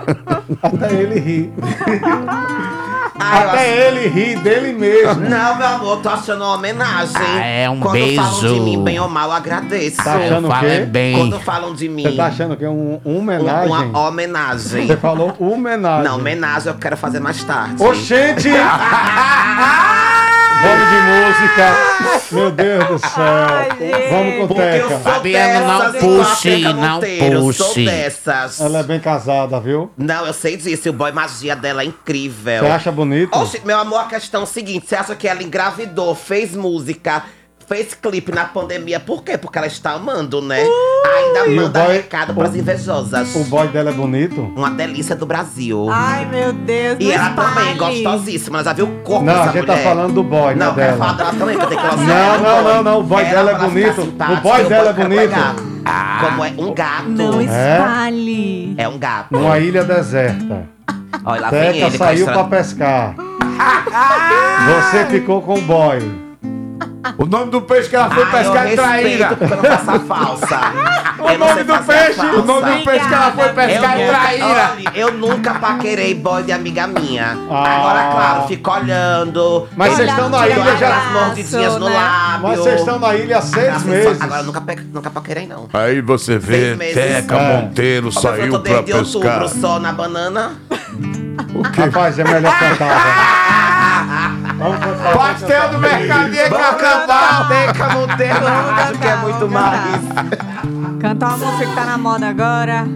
Até ele ri. Ai, eu Até ele ri dele mesmo. Não, meu amor, tô achando uma homenagem. Ah, é um Quando falam de beijo. mim bem ou mal, eu agradeço. Tá achando o Fala quê? bem. Quando falam de mim, Você tá achando que é um, um homenagem? uma, uma homenagem. Você falou homenagem. Não, homenagem eu quero fazer mais tarde. Oxente! Vamos de música. Meu Deus do céu. Vamos com Teca. Fabiana, não puxe, não puxe. dessas. Ela é bem casada, viu? Não, eu sei disso. O boy magia dela é incrível. Você acha bonito? Oxe, meu amor, a questão é o seguinte: você acha que ela engravidou, fez música, fez clipe na pandemia, por quê? Porque ela está amando, né? Ainda E o manda boy- recado pras invejosas. O boy dela é bonito? Uma delícia do Brasil. Ai, meu Deus. e não ela também, espalhe. gostosíssima. Ela já viu o corpo Não, a dessa gente tá mulher? falando do boy, Não, não quero dela. falar dela também, porque tem que Não, não, não, não, o boy dela é Ela bonito. O boy dela é bonito. pegar. Como é um gato. Não espalhe. É um gato. Numa ilha deserta. Olha, lá vem Teca ele. saiu pra pescar. Você ficou com o boy. O nome do peixe que ela foi Ai, pescar é traíra. eu não a falsa. O nome do peixe, o nome do peixe que ela foi pescar é eu traíra. Olha, eu nunca paquerei boy de amiga minha. Ah. Agora, claro, fico olhando. Mas vocês estão na ilha já- As mordidinhas no né? lábio. Mas vocês estão na ilha há seis meses. Agora, eu nunca, pe- nunca paquerei, não. Aí você vê. Teca É. Monteiro Eu saiu tô pra desde outubro pescar. só na banana. Rapaz, é melhor cantar. velho. Pastel do mercadinho Vamos cantar, Teca Monteiro, acho que é muito mais. Cantar uma música que tá na moda agora.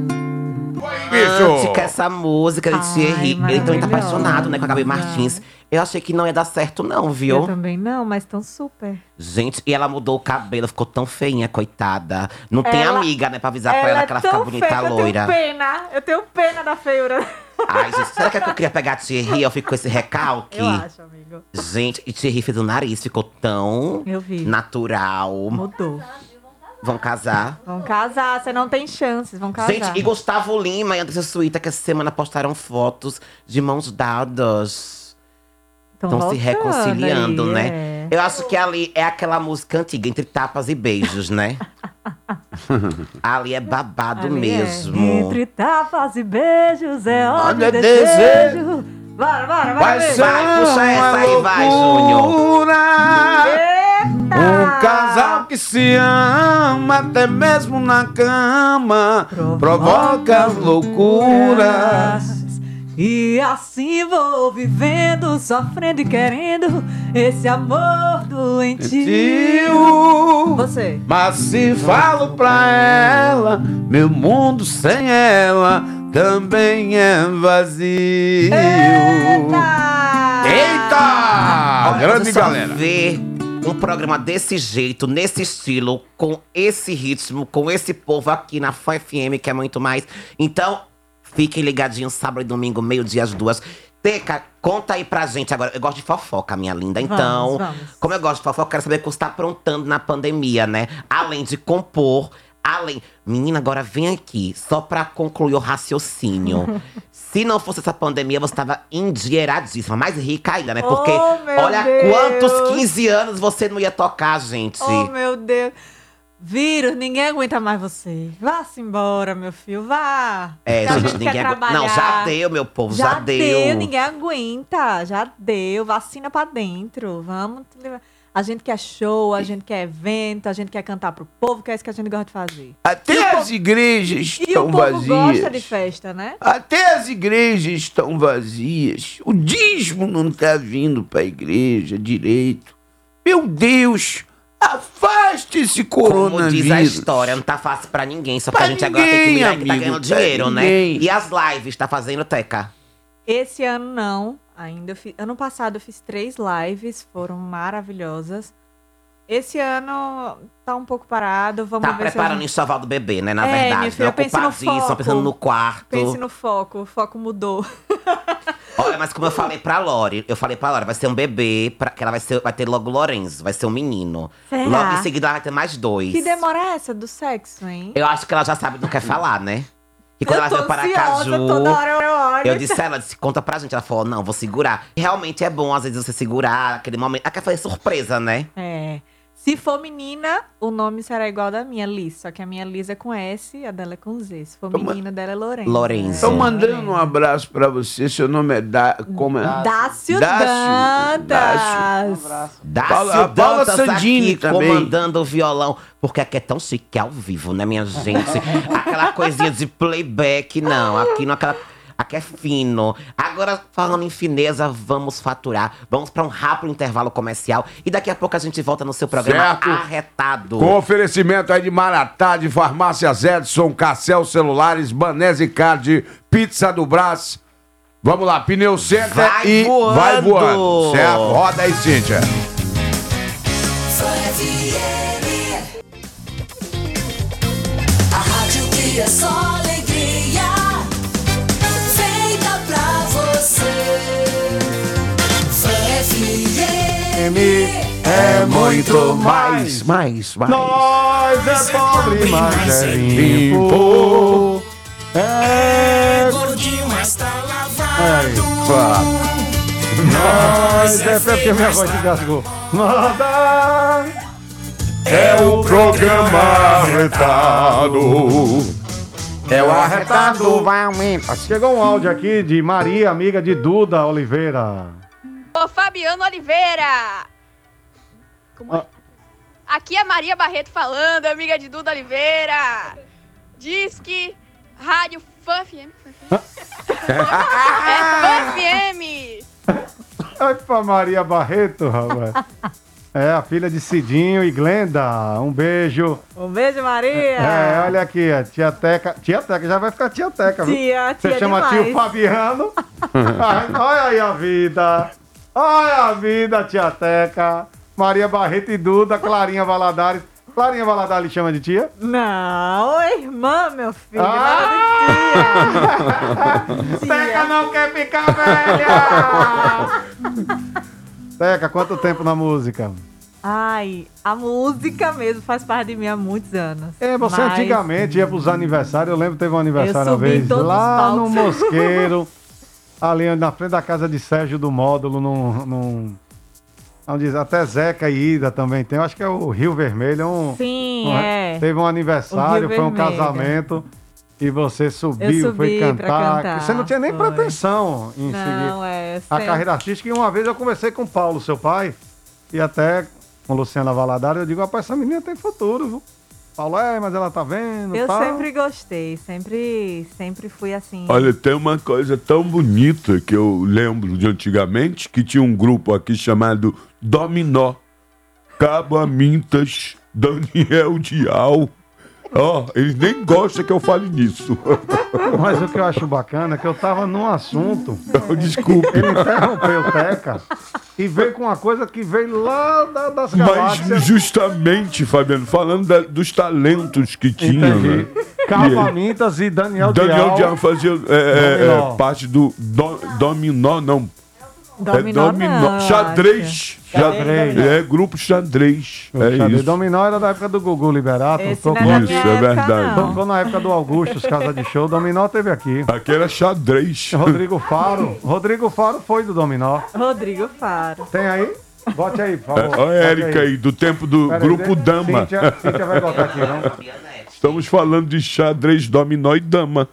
Antes que essa música de Thierry, ele também tá apaixonado, né, com a Gabi Martins. Eu achei que não ia dar certo, não, Eu viu? também não, mas tão super. Gente, e ela mudou o cabelo, ficou tão feinha, coitada. Não tem Ela- amiga, né, pra avisar pra ela que ela fica tão bonita feia loira. Eu tenho pena. Eu tenho pena da feiura. Ai, gente, será que é que eu queria pegar a Thierry? Eu fico com esse recalque. Eu acho, amigo. Gente, e Thierry fez o nariz, ficou tão Eu vi. natural. Mudou. Vão casar. Vão casar, você não tem chances, vão casar. Gente, e Gustavo Lima e Andressa Suíta, que essa semana postaram fotos de mãos dadas. Tão Estão se voltando reconciliando, aí, né? é. Eu acho que ali é aquela música antiga, entre tapas e beijos, né? ali é babado Ali é. mesmo. Entre tapas e beijos é ódio Olha, e desejo. Bora, bora, Vai vai. Vai, puxa essa aí, vai. Eita! Um casal que se ama até mesmo na cama provoca loucuras. E assim vou vivendo, sofrendo e querendo esse amor doentio. Tio, Você. mas se falo pra ela, meu mundo sem ela também é vazio. Eita! Eita! Olha, Grande galera. ver um programa desse jeito, nesse estilo, com esse ritmo, com esse povo aqui na Fã FM, que é muito mais. Então, fiquem ligadinhos sábado e domingo, meio-dia às duas. Teca, conta aí pra gente agora. Eu gosto de fofoca, minha linda. Então, vamos. como eu gosto de fofoca, eu quero saber o que você tá aprontando na pandemia, né? Além de compor, além. Menina, agora vem aqui, só pra concluir o raciocínio. Se não fosse essa pandemia, você tava endinheiradíssima, mais rica ainda, né? Porque Oh, olha Deus. quantos 15 anos você não ia tocar, gente. Oh, meu Deus. Vírus, ninguém aguenta mais você. Vá-se embora, meu filho, vá. É, gente, quer ninguém aguenta. Não, já deu, meu povo, Já, já, deu. ninguém aguenta. Já deu. Vacina pra dentro. Vamos. A gente quer show, a gente quer evento, a gente quer cantar pro povo, que é isso que a gente gosta de fazer. Até as igrejas E o estão povo vazias. gosta de festa, né? Até as igrejas estão vazias. O dízimo não está vindo para a igreja direito. Meu Deus, afaste esse Como coronavírus. diz a história, não tá fácil pra ninguém. Só que Pra a gente agora tem que ninguém, mirar que tá amigo, ganhando dinheiro, né? ninguém. E as lives, tá fazendo, Teca? Esse ano não, ainda. Eu fiz- ano passado eu fiz três lives, foram maravilhosas. Esse ano tá um pouco parado. Vamos Tá ver se a preparando o gente... enxoval do bebê, né? Na É, verdade. minha filha, né? pense no foco. pensando no quarto. Pense no foco, o foco mudou. Olha, mas como eu falei pra Lori, eu falei pra Lori, vai ser um bebê, pra, que ela vai, ser, vai ter logo Lorenzo, vai ser um menino. Será? Logo em seguida ela vai ter mais dois. Que demora é essa do sexo, hein? Eu acho que ela já sabe que quer falar, né? E quando Eu ela veio para Caju, toda hora eu olho. eu disse a ela, disse, conta pra gente. Ela falou, não, vou segurar. E realmente é bom, às vezes, você segurar aquele momento. Ela quer fazer surpresa, né? É. Se for menina, o nome será igual da minha, Liz. Só que a minha Liz é com S e a dela é com Z. Se for menina, dela é Lourenço. Lorenzo. Estou mandando um abraço para você. Seu nome é da... Como é? Dácio, Dácio. Dantas. Dácio Paula- Paula Dantas Sandini aqui, também. comandando o violão. Porque aqui é tão chique ao vivo, né, minha gente? aquela coisinha de playback, não. Aqui não, aquela... Aqui é fino. Agora, falando em fineza, vamos faturar. Vamos pra um rápido intervalo comercial. E daqui a pouco a gente volta no seu programa Certo. arretado. Com oferecimento aí de Maratá, de Farmácias Edson, Cassel Celulares, Banese Card, Pizza do Brás. Vamos lá, Pneu Vai e voando. vai voando. Certo? Roda aí, Cíntia. A rádio que é só FM é muito mais. mais, mais. Nós é pobre, mas é limpo. É gordinho, mas tá lavado. Nós é porque minha voz engasgou. Nada É o programa arretado. é o arretado vai aumentar. Chegou um áudio aqui de Maria, amiga de Duda Oliveira. Ô, Fabiano Oliveira! Como é? Aqui é Maria Barreto falando, amiga de Duda Oliveira. Diz que Rádio Fã FM. Fã FM? é Fã FM! Ai, pra Maria Barreto, rapaz. É, a filha de Cidinho e Glenda. Um beijo. Um beijo, Maria. É, olha aqui, a tia Teca. Tia Teca, já vai ficar tia Teca, viu? Tia, Você tia chama demais. tio Fabiano. Ai, olha aí a vida. Olha a vida, tia Teca. Maria Barreto e Duda, Clarinha Valadares. Clarinha Valadares lhe chama de tia? Não, irmã, meu filho. Ah! Teca não quer ficar velha! Teca, quanto tempo na música? Ai, a música mesmo faz parte de mim há muitos anos. É, você Mas- antigamente ia pros aniversários, eu lembro que teve um aniversário uma vez lá no. Mosqueiro, ali na frente da casa de Sérgio do Módulo, num. num onde até Zeca e Ida também tem. Eu acho que é o Rio Vermelho. é Um, Sim, um- é. Teve um aniversário, foi um casamento. E você subiu, foi cantar. cantar, Você não tinha nem foi. pretensão em Não, seguir é, a sempre. carreira artística. E uma vez eu conversei com o Paulo, seu pai, e até com Luciana Valadares, eu digo, rapaz, essa menina tem futuro, viu? Paulo, é, mas ela tá vendo Eu tal. sempre gostei, sempre, sempre fui assim. Olha, tem uma coisa tão bonita que eu lembro de antigamente, que tinha um grupo aqui chamado Dominó. Cabo Amintas, Daniel Dial. Ó, eles nem gostam que eu fale nisso. Mas o que eu acho bacana é que eu tava num assunto. Desculpe. Ele interrompeu o Teca e veio com uma coisa que veio lá da- das Mas galáxias. justamente, Fabiano, falando da- dos talentos que tinha, né? Cava E- e Daniel, Daniel Dial. Dial fazia é, é, é, parte do do- Dominó, não. Dominó é Dominó. xadrez. Xadrez. É, grupo xadrez. O É xadrez isso. Dominó era da época do Gugu Liberato. Esse tocou, não é Isso, é verdade. não. tocou na época do Augusto, os Casa de Show. Dominó teve aqui. Aqui era xadrez. Rodrigo Faro. Rodrigo Faro foi do Dominó. Rodrigo Faro. Tem aí? Bote aí, por É, favor. Olha a Érica aí, do tempo do Pera aí, grupo de- Dama. Cíntia, Cíntia vai botar aqui, não? Estamos falando de xadrez, dominó e dama.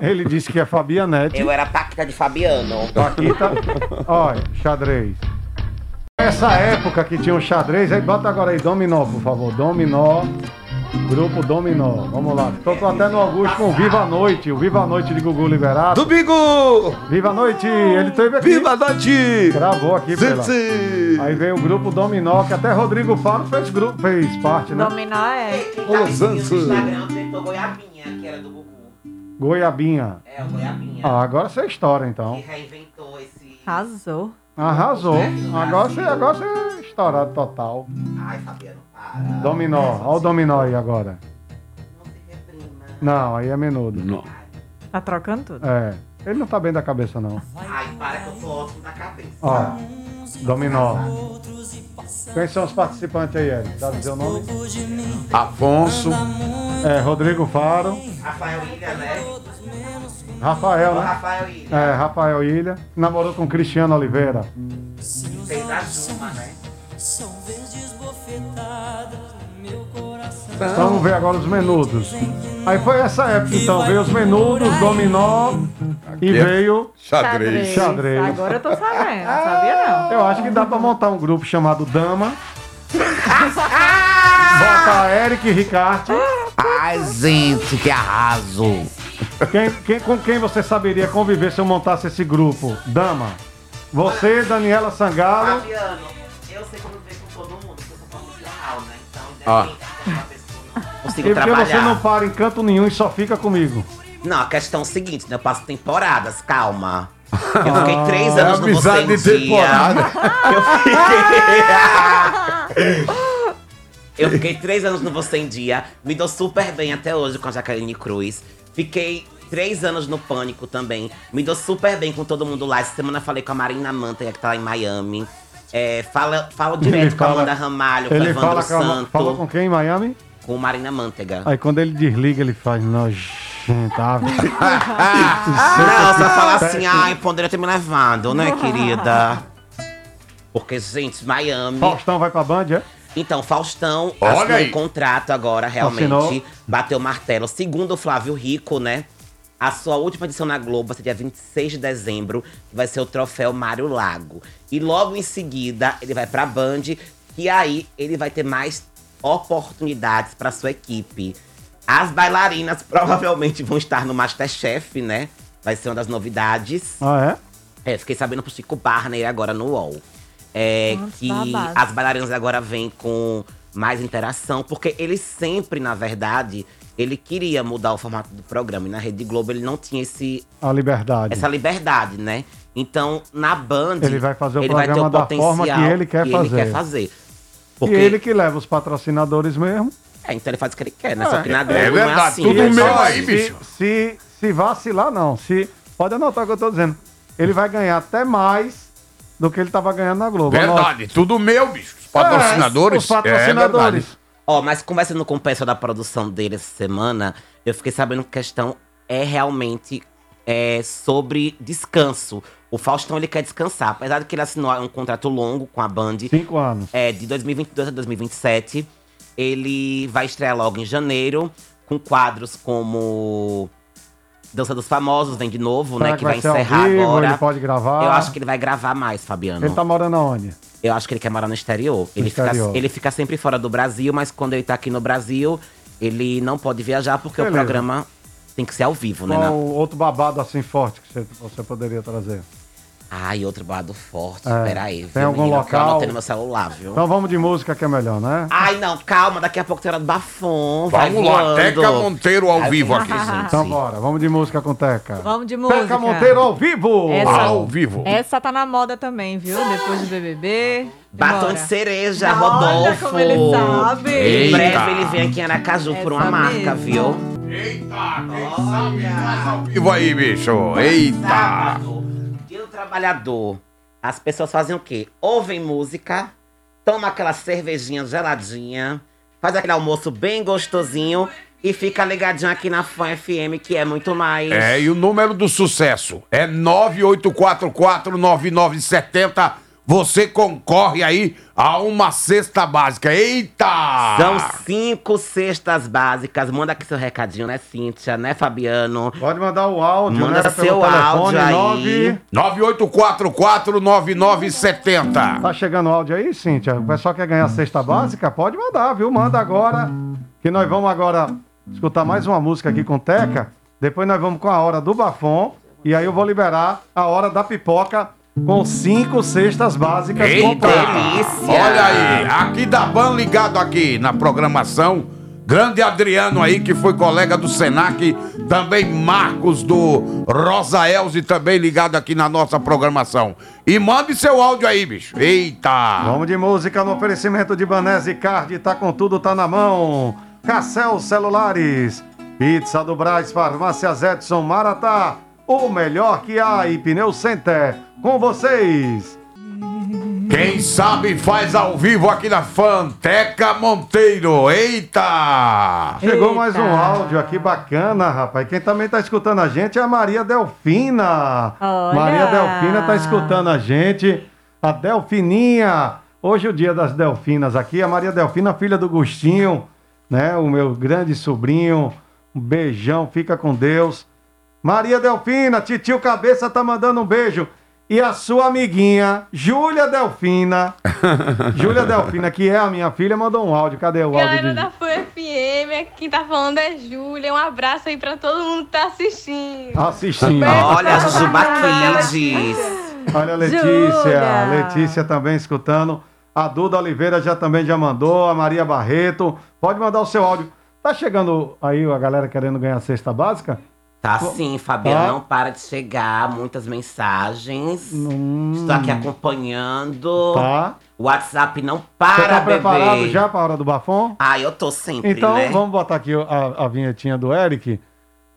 Ele disse que é Fabianete. Eu era Paquita de Fabiano. Paquita. Olha, xadrez. Essa época que tinha o xadrez, aí bota agora aí, Dominó, por favor. Dominó. Grupo Dominó. Vamos lá. Tocou até no Augusto com Viva a Noite. O Viva a Noite de Gugu Liberato. Domingo! Viva a Noite! Ele teve aqui. Viva a noite! Gravou aqui, pela. Aí veio o grupo Dominó, que até Rodrigo Faro fez, grupo, fez parte, né? Dominó é. Tá Zança. no Instagram tentou Goiabinha, que era do Gugu. Goiabinha. É, o Goiabinha. Ah, agora você é história, então. Que reinventou esse... Arrasou. Arrasou. Agora você, agora você é estourado total. Ai, Fabiano, para. Dominó. Olha o dominó aí agora. Não se reprima. Não, aí é menudo. Não. Tá trocando tudo. É. Ele não tá bem da cabeça, não. Ai, para que eu tô ótimo da cabeça. Ó, dominó. Quem são os participantes aí, Eric? Dá pra dizer o nome? Afonso. É, Rodrigo Faro. Rafael Ilha, né? Rafael, né? Rafael Ilha. É, Rafael Ilha. Namorou com Cristiano Oliveira. Fez a Juma, né? Então vamos ver agora os menudos. Aí foi essa época, então. Veio os menudos, dominó e veio Xadrez. xadrez. Agora eu tô sabendo, não sabia não. Eu acho que dá pra montar um grupo chamado Dama. Bota Eric e Ricarte. Ai, gente, que arraso. Quem, quem- com quem você saberia conviver se eu montasse esse grupo? Dama. Você, Daniela Sangalo. Fabiano, eu sei como ver com todo mundo, porque eu sou profissional, né? Então, Ah. consigo E porque trabalhar. você não para em canto nenhum e só fica comigo. Não, a questão é o seguinte, né? Eu passo temporadas, calma. Eu fiquei três É anos no Você em de Dia. Eu fiquei... Eu fiquei três anos no Você em Dia. Me dou super bem até hoje com a Jaqueline Cruz. Fiquei três anos no Pânico também. Me dou super bem com todo mundo lá. Essa semana falei com a Marina Manteiga, que tá lá em Miami. É, fala, falo direto Ele com a fala- Amanda Ramalho, com Ele Evandro fala Santo, fala com quem em Miami? com Marina Manteiga. Aí quando ele desliga, ele faz nojento. Ah, Não, só fala assim, ai, poderia ter me levado, né, querida? Porque, gente, Miami. Faustão vai pra Band, é? Então, Faustão Olha assinou aí. um contrato agora, realmente. Assinou. Bateu o martelo. Segundo o Flávio Rico, né? A sua última edição na Globo vai ser dia 26 de dezembro, que vai ser o troféu Mário Lago. E logo em seguida, ele vai pra Band, e aí ele vai ter mais oportunidades pra sua equipe. As bailarinas provavelmente vão estar no Masterchef, né? Vai ser uma das novidades. Ah, é? É, fiquei sabendo pro Chico Barney agora no UOL. É Nossa, que babado. as bailarinas agora vêm com mais interação, porque ele sempre, na verdade, ele queria mudar o formato do programa. E na Rede Globo ele não tinha esse, A liberdade. essa liberdade, né? Então, na Band. Ele vai fazer o ele vai ter programa da potencial forma que ele quer que fazer. Ele quer fazer. E ele que leva os patrocinadores mesmo. É, então ele faz o que ele quer, né? É, Só que na Globo é não verdade, é assim. tudo meu aí, se- bicho. Se, se vacilar, não. Se, pode anotar o que eu tô dizendo. Ele vai ganhar até mais do que ele tava ganhando na Globo. Verdade, tudo meu, bicho. Os patrocinadores. É, os patrocinadores. É. Ó, mas conversando com o pessoal da produção dele essa semana, eu fiquei sabendo que a questão é realmente é, sobre descanso. O Faustão, ele quer descansar. Apesar de que ele assinou um contrato longo com a Band. Cinco anos. É, de 2022 a 2027. Ele vai estrear logo em janeiro, com quadros como Dança dos Famosos, vem de novo, Será né? que vai vai encerrar vivo, agora. ele pode gravar? Eu acho que ele vai gravar mais, Fabiano. Ele tá morando aonde? Eu acho que ele quer morar no exterior. Ele, Fica, exterior. ele fica sempre fora do Brasil, mas quando ele tá aqui no Brasil, ele não pode viajar porque Beleza. o programa tem que ser ao vivo, né? Qual na- o outro babado assim forte que você, você poderia trazer? Ai, outro bado forte. É. Peraí. Tem viu, algum menina, Eu local? anotei no meu celular, viu? Então vamos de música que é melhor, né? Ai, não, calma, daqui a pouco tem hora do bafom. Vamos lá, voando. Teca Monteiro ao Ai, vivo aqui. gente. Então bora, vamos de música com Teca. Vamos de música. Teca Monteiro ao vivo! Essa- Ao vivo. Essa tá na moda também, viu? Depois do BBB. Batom Bora. de cereja, Olha Rodolfo. como ele sabe. Em Eita. breve ele vem aqui em Aracaju por uma Essa marca, mesmo. viu? Eita, quem sabe faz ao vivo aí, bicho. Eita. Do trabalhador. As pessoas fazem o quê? Ouvem música, tomam aquela cervejinha geladinha, faz aquele almoço bem gostosinho e fica ligadinho aqui na Fã FM, que é muito mais. É, e o número do sucesso é 98449970. Você concorre aí a uma cesta básica. Eita! São cinco cestas básicas. Manda aqui seu recadinho, né, Cíntia? Né, Fabiano? Pode mandar o áudio, Manda né? seu áudio aí. 98449970. Tá chegando o áudio aí, Cíntia? O pessoal quer ganhar a cesta básica? Pode mandar, viu? Manda agora. Que nós vamos agora escutar mais uma música aqui com Teca. Depois nós vamos com a hora do bafom. E aí eu vou liberar a hora da pipoca com cinco cestas básicas Eita! compradas. delícia! Olha aí, aqui da Ban ligado aqui na programação. Grande Adriano aí, que foi colega do Senac. Também Marcos do Rosaelze, também ligado aqui na nossa programação. E mande seu áudio aí, bicho. Eita! Vamos de música no oferecimento de Banese Card, tá com tudo, tá na mão. Cassel Celulares, Pizza do Braz, Farmácias Edson Maratá, o melhor que há e Pneu Center, com vocês. Quem sabe faz ao vivo aqui na Fanteca Monteiro. Eita! Chegou Eita. mais um áudio aqui bacana, rapaz. Quem também tá escutando a gente é a Maria Delfina. Olha. Maria Delfina tá escutando a gente. A Delfininha. Hoje é o dia das Delfinas aqui. A Maria Delfina, filha do Gustinho, né? O meu grande sobrinho. Um beijão, fica com Deus. Maria Delfina, titio Cabeça tá mandando um beijo. e a sua amiguinha, Júlia Delfina. Júlia Delfina, que é a minha filha, mandou um áudio. Cadê o áudio? Galera de- da Fã FM, quem tá falando é Júlia. Um abraço aí pra todo mundo que tá assistindo. Assistindo. Olha, a Jujuba Kids. Olha a Letícia. Júlia. Letícia também escutando. A Duda Oliveira já também já mandou. A Maria Barreto. Pode mandar o seu áudio. Tá chegando aí a galera querendo ganhar a cesta básica? Tá sim, Fabiano, Tá. não para de chegar, muitas mensagens. Estou aqui acompanhando. Tá. O WhatsApp não Você para, tá preparado bebê. já para a hora do bafão? Ah, eu tô sempre, Então né? vamos botar aqui a, a vinhetinha do Eric.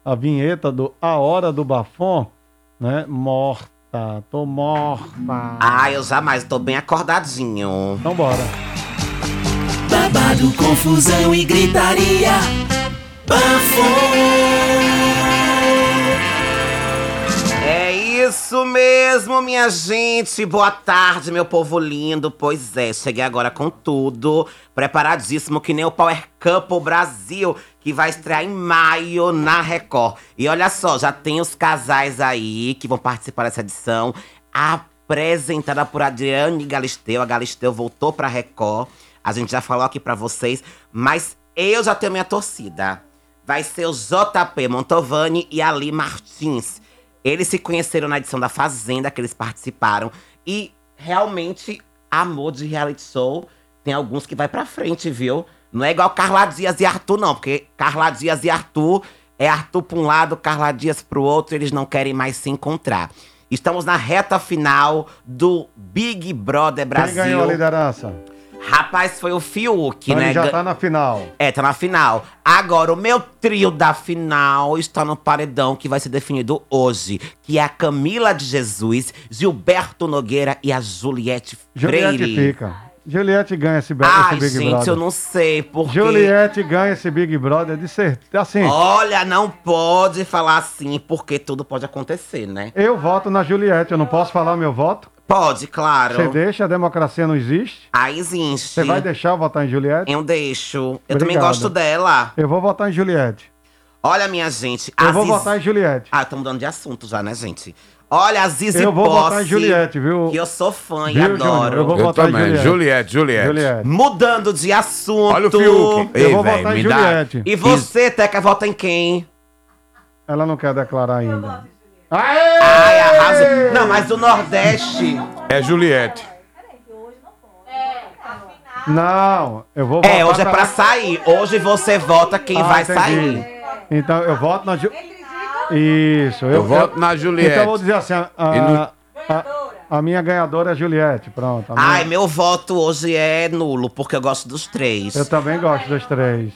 A vinheta do A Hora do Bafão, né? Morta. Tô morta. Ah, eu jamais, tô bem acordadinho. Então bora. Babado, confusão e gritaria. É isso mesmo, minha gente. Boa tarde, meu povo lindo. Pois é, cheguei agora com tudo. Preparadíssimo, que nem o Power Couple Brasil, que vai estrear em maio na Record. E olha só, já tem os casais aí que vão participar dessa edição. Apresentada por Adriane Galisteu. A Galisteu voltou pra Record. A gente já falou aqui pra vocês. Mas eu já tenho minha torcida. Vai ser o JP Montovani e Ali Martins. Eles se conheceram na edição da Fazenda, que eles participaram. E realmente, amor de reality show, tem alguns que vai pra frente, viu? Não é igual Carla Dias e Arthur, não. Porque Carla Dias e Arthur é Arthur pra um lado, Carla Dias pro outro. Eles não querem mais se encontrar. Estamos na reta final do Big Brother Brasil. Quem ganhou a liderança? Rapaz, foi o Fiuk, Ele né? já Gan- tá na final. é, tá na final. Agora, o meu trio da final está no paredão que vai ser definido hoje. Que é a Camila de Jesus, Gilberto Nogueira e a Juliette Juliette Freire. fica. Juliette ganha esse, be- Ai, esse Big gente, Brother. eu não sei porque... Juliette ganha esse Big Brother de certeza. Assim, Olha, não pode falar assim, porque tudo pode acontecer, né? eu voto na Juliette. Eu não posso falar meu voto? Pode, claro. Você deixa, a democracia não existe. Ah, existe. Você vai deixar eu votar em Juliette? Eu deixo. Eu também gosto dela. Eu vou votar em Juliette. Olha, minha gente. Eu a vou votar em Juliette. Ah, estamos mudando de assunto já, né, gente? Olha, a Zizi Eu vou Posse, votar em Juliette, viu? Que eu sou fã e Viu, adoro. Júnior? Eu vou Eu votar em também. Juliette. Juliette, Juliette. Juliette. Mudando de assunto. Olha o Fiuk. Eu Ei, vou véi, votar em me dá- Juliette. E você, Teca, vota em quem? Ela não quer declarar ainda. Ai, arrasa. Não, mas do Nordeste. É Juliette. Não, eu vou votar. É, hoje é pra- pra sair. Hoje você vota quem Ah, vai entendi. sair. Então eu voto na Ju... Isso, eu, Eu voto na Juliette. Então eu vou dizer assim, a, a- E no- a- a minha ganhadora é a Juliette, pronto. a minha- Ai, meu voto hoje é nulo, porque eu gosto dos três. Eu também gosto dos três.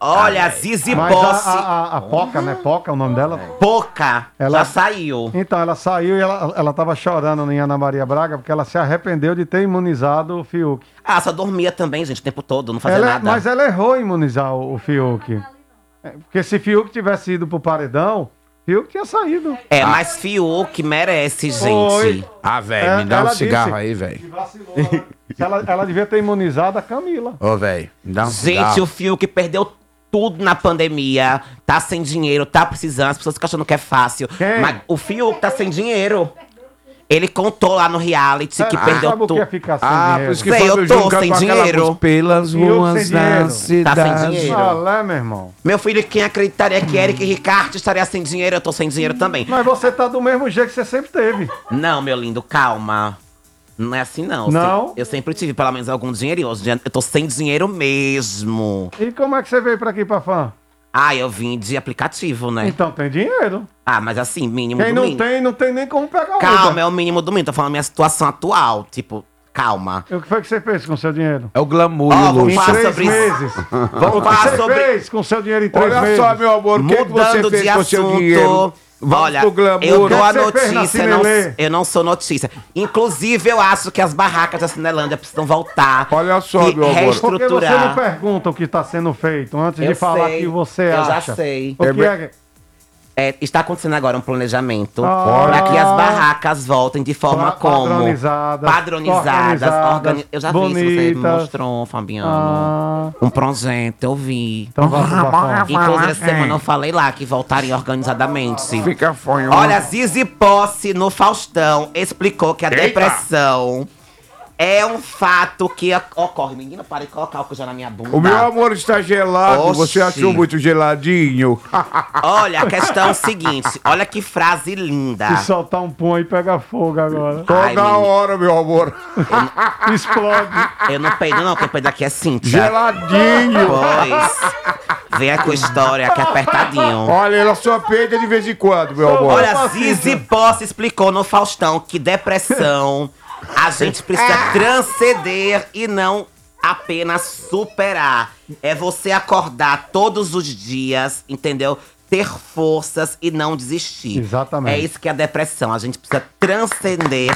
Olha, a Zizi Mas a, Posse. a, a, a Poca, né? Poca é o nome dela? Poca. Ela- Já saiu. Então, ela saiu e ela, ela tava chorando em Ana Maria Braga porque ela se arrependeu de ter imunizado o Fiuk. Ah, só dormia também, gente, o tempo todo, não fazia Ela- nada. mas ela errou em imunizar o, o Fiuk. É, Porque se Fiuk tivesse ido pro paredão, Fiuk tinha saído. É, mas Fiuk merece, gente. Oi. Ah, velho, É, me dá um ela cigarro disse- aí, velho. Ela, ela devia ter imunizado a Camila. Ô, velho, me dá um Gente, cigarro. o Fiuk perdeu tudo na pandemia. Tá sem dinheiro, tá precisando. As pessoas ficam achando que é fácil. Quem? Mas o Fiuk tá sem dinheiro. Ele contou lá no reality que Ah, perdeu que tudo. é ficar sem Ah, dinheiro? por isso que Sei, eu tô sem dinheiro. Pelas ruas sem da dinheiro. Tá cidade. sem dinheiro. Olha, meu irmão. Meu filho, quem acreditaria que Eric Ricardo estaria sem dinheiro? Eu tô sem dinheiro também. Mas você tá do mesmo jeito que você sempre teve. Não, meu lindo, calma. Não é assim, não. Não? Eu sempre tive pelo menos algum dinheiro. Hoje eu tô sem dinheiro mesmo. E como é que você veio pra aqui, pra fã? Ah, eu vim de aplicativo, né? Então tem dinheiro. Ah, mas assim, mínimo Quem do não mínimo. tem, não tem nem como pegar o Calma, é o mínimo do mínimo. Tô falando minha situação atual. Tipo, calma. O que foi que você fez com o seu dinheiro? É o glamour Ó, e o vamos Em falar três sobre isso. meses. Vamos o que falar você sobre. fez com o seu dinheiro em três Olha meses? só, meu amor, o que, que você Mudando fez de com o seu dinheiro? assunto. Vamos Olha, pro glamour. eu O que dou a notícia, não, eu não sou notícia. Inclusive, eu acho que as barracas da Cinelândia precisam voltar. Olha só, e meu amor. Por que você não reestruturar. pergunta o que está sendo feito antes de Eu falar sei, que você eu acha? já sei. O que É é? Está acontecendo agora um planejamento Ah. para que as barracas voltem de forma como padronizadas, padronizadas, organizadas, organi- Eu já vi isso, você bonitas. mostrou, Fabiano. Ah. Um projeto, eu vi. Então fora. Inclusive, essa semana eu falei lá que voltaria organizadamente. Fica fonho. Olha, Zizi Posse no Faustão explicou que a Eita. depressão é um fato que ocorre. Menina, para de colocar álcool já na minha bunda. O meu amor está gelado. Oxi. Você achou muito geladinho? Olha, a questão é o seguinte. Olha que frase linda. Se soltar um pum aí, pega fogo agora. Toda hora, meu amor. Explode. Eu não peido não, quem peida aqui é Cíntia. Geladinho. Pois. Vem com história que é apertadinho. Olha, ela só peida de vez em quando, meu amor. Olha, Zizi Posse explicou no Faustão que depressão a gente precisa transcender e não apenas superar. É você acordar todos os dias, entendeu? Ter forças e não desistir. Exatamente. É isso que é a depressão. A gente precisa transcender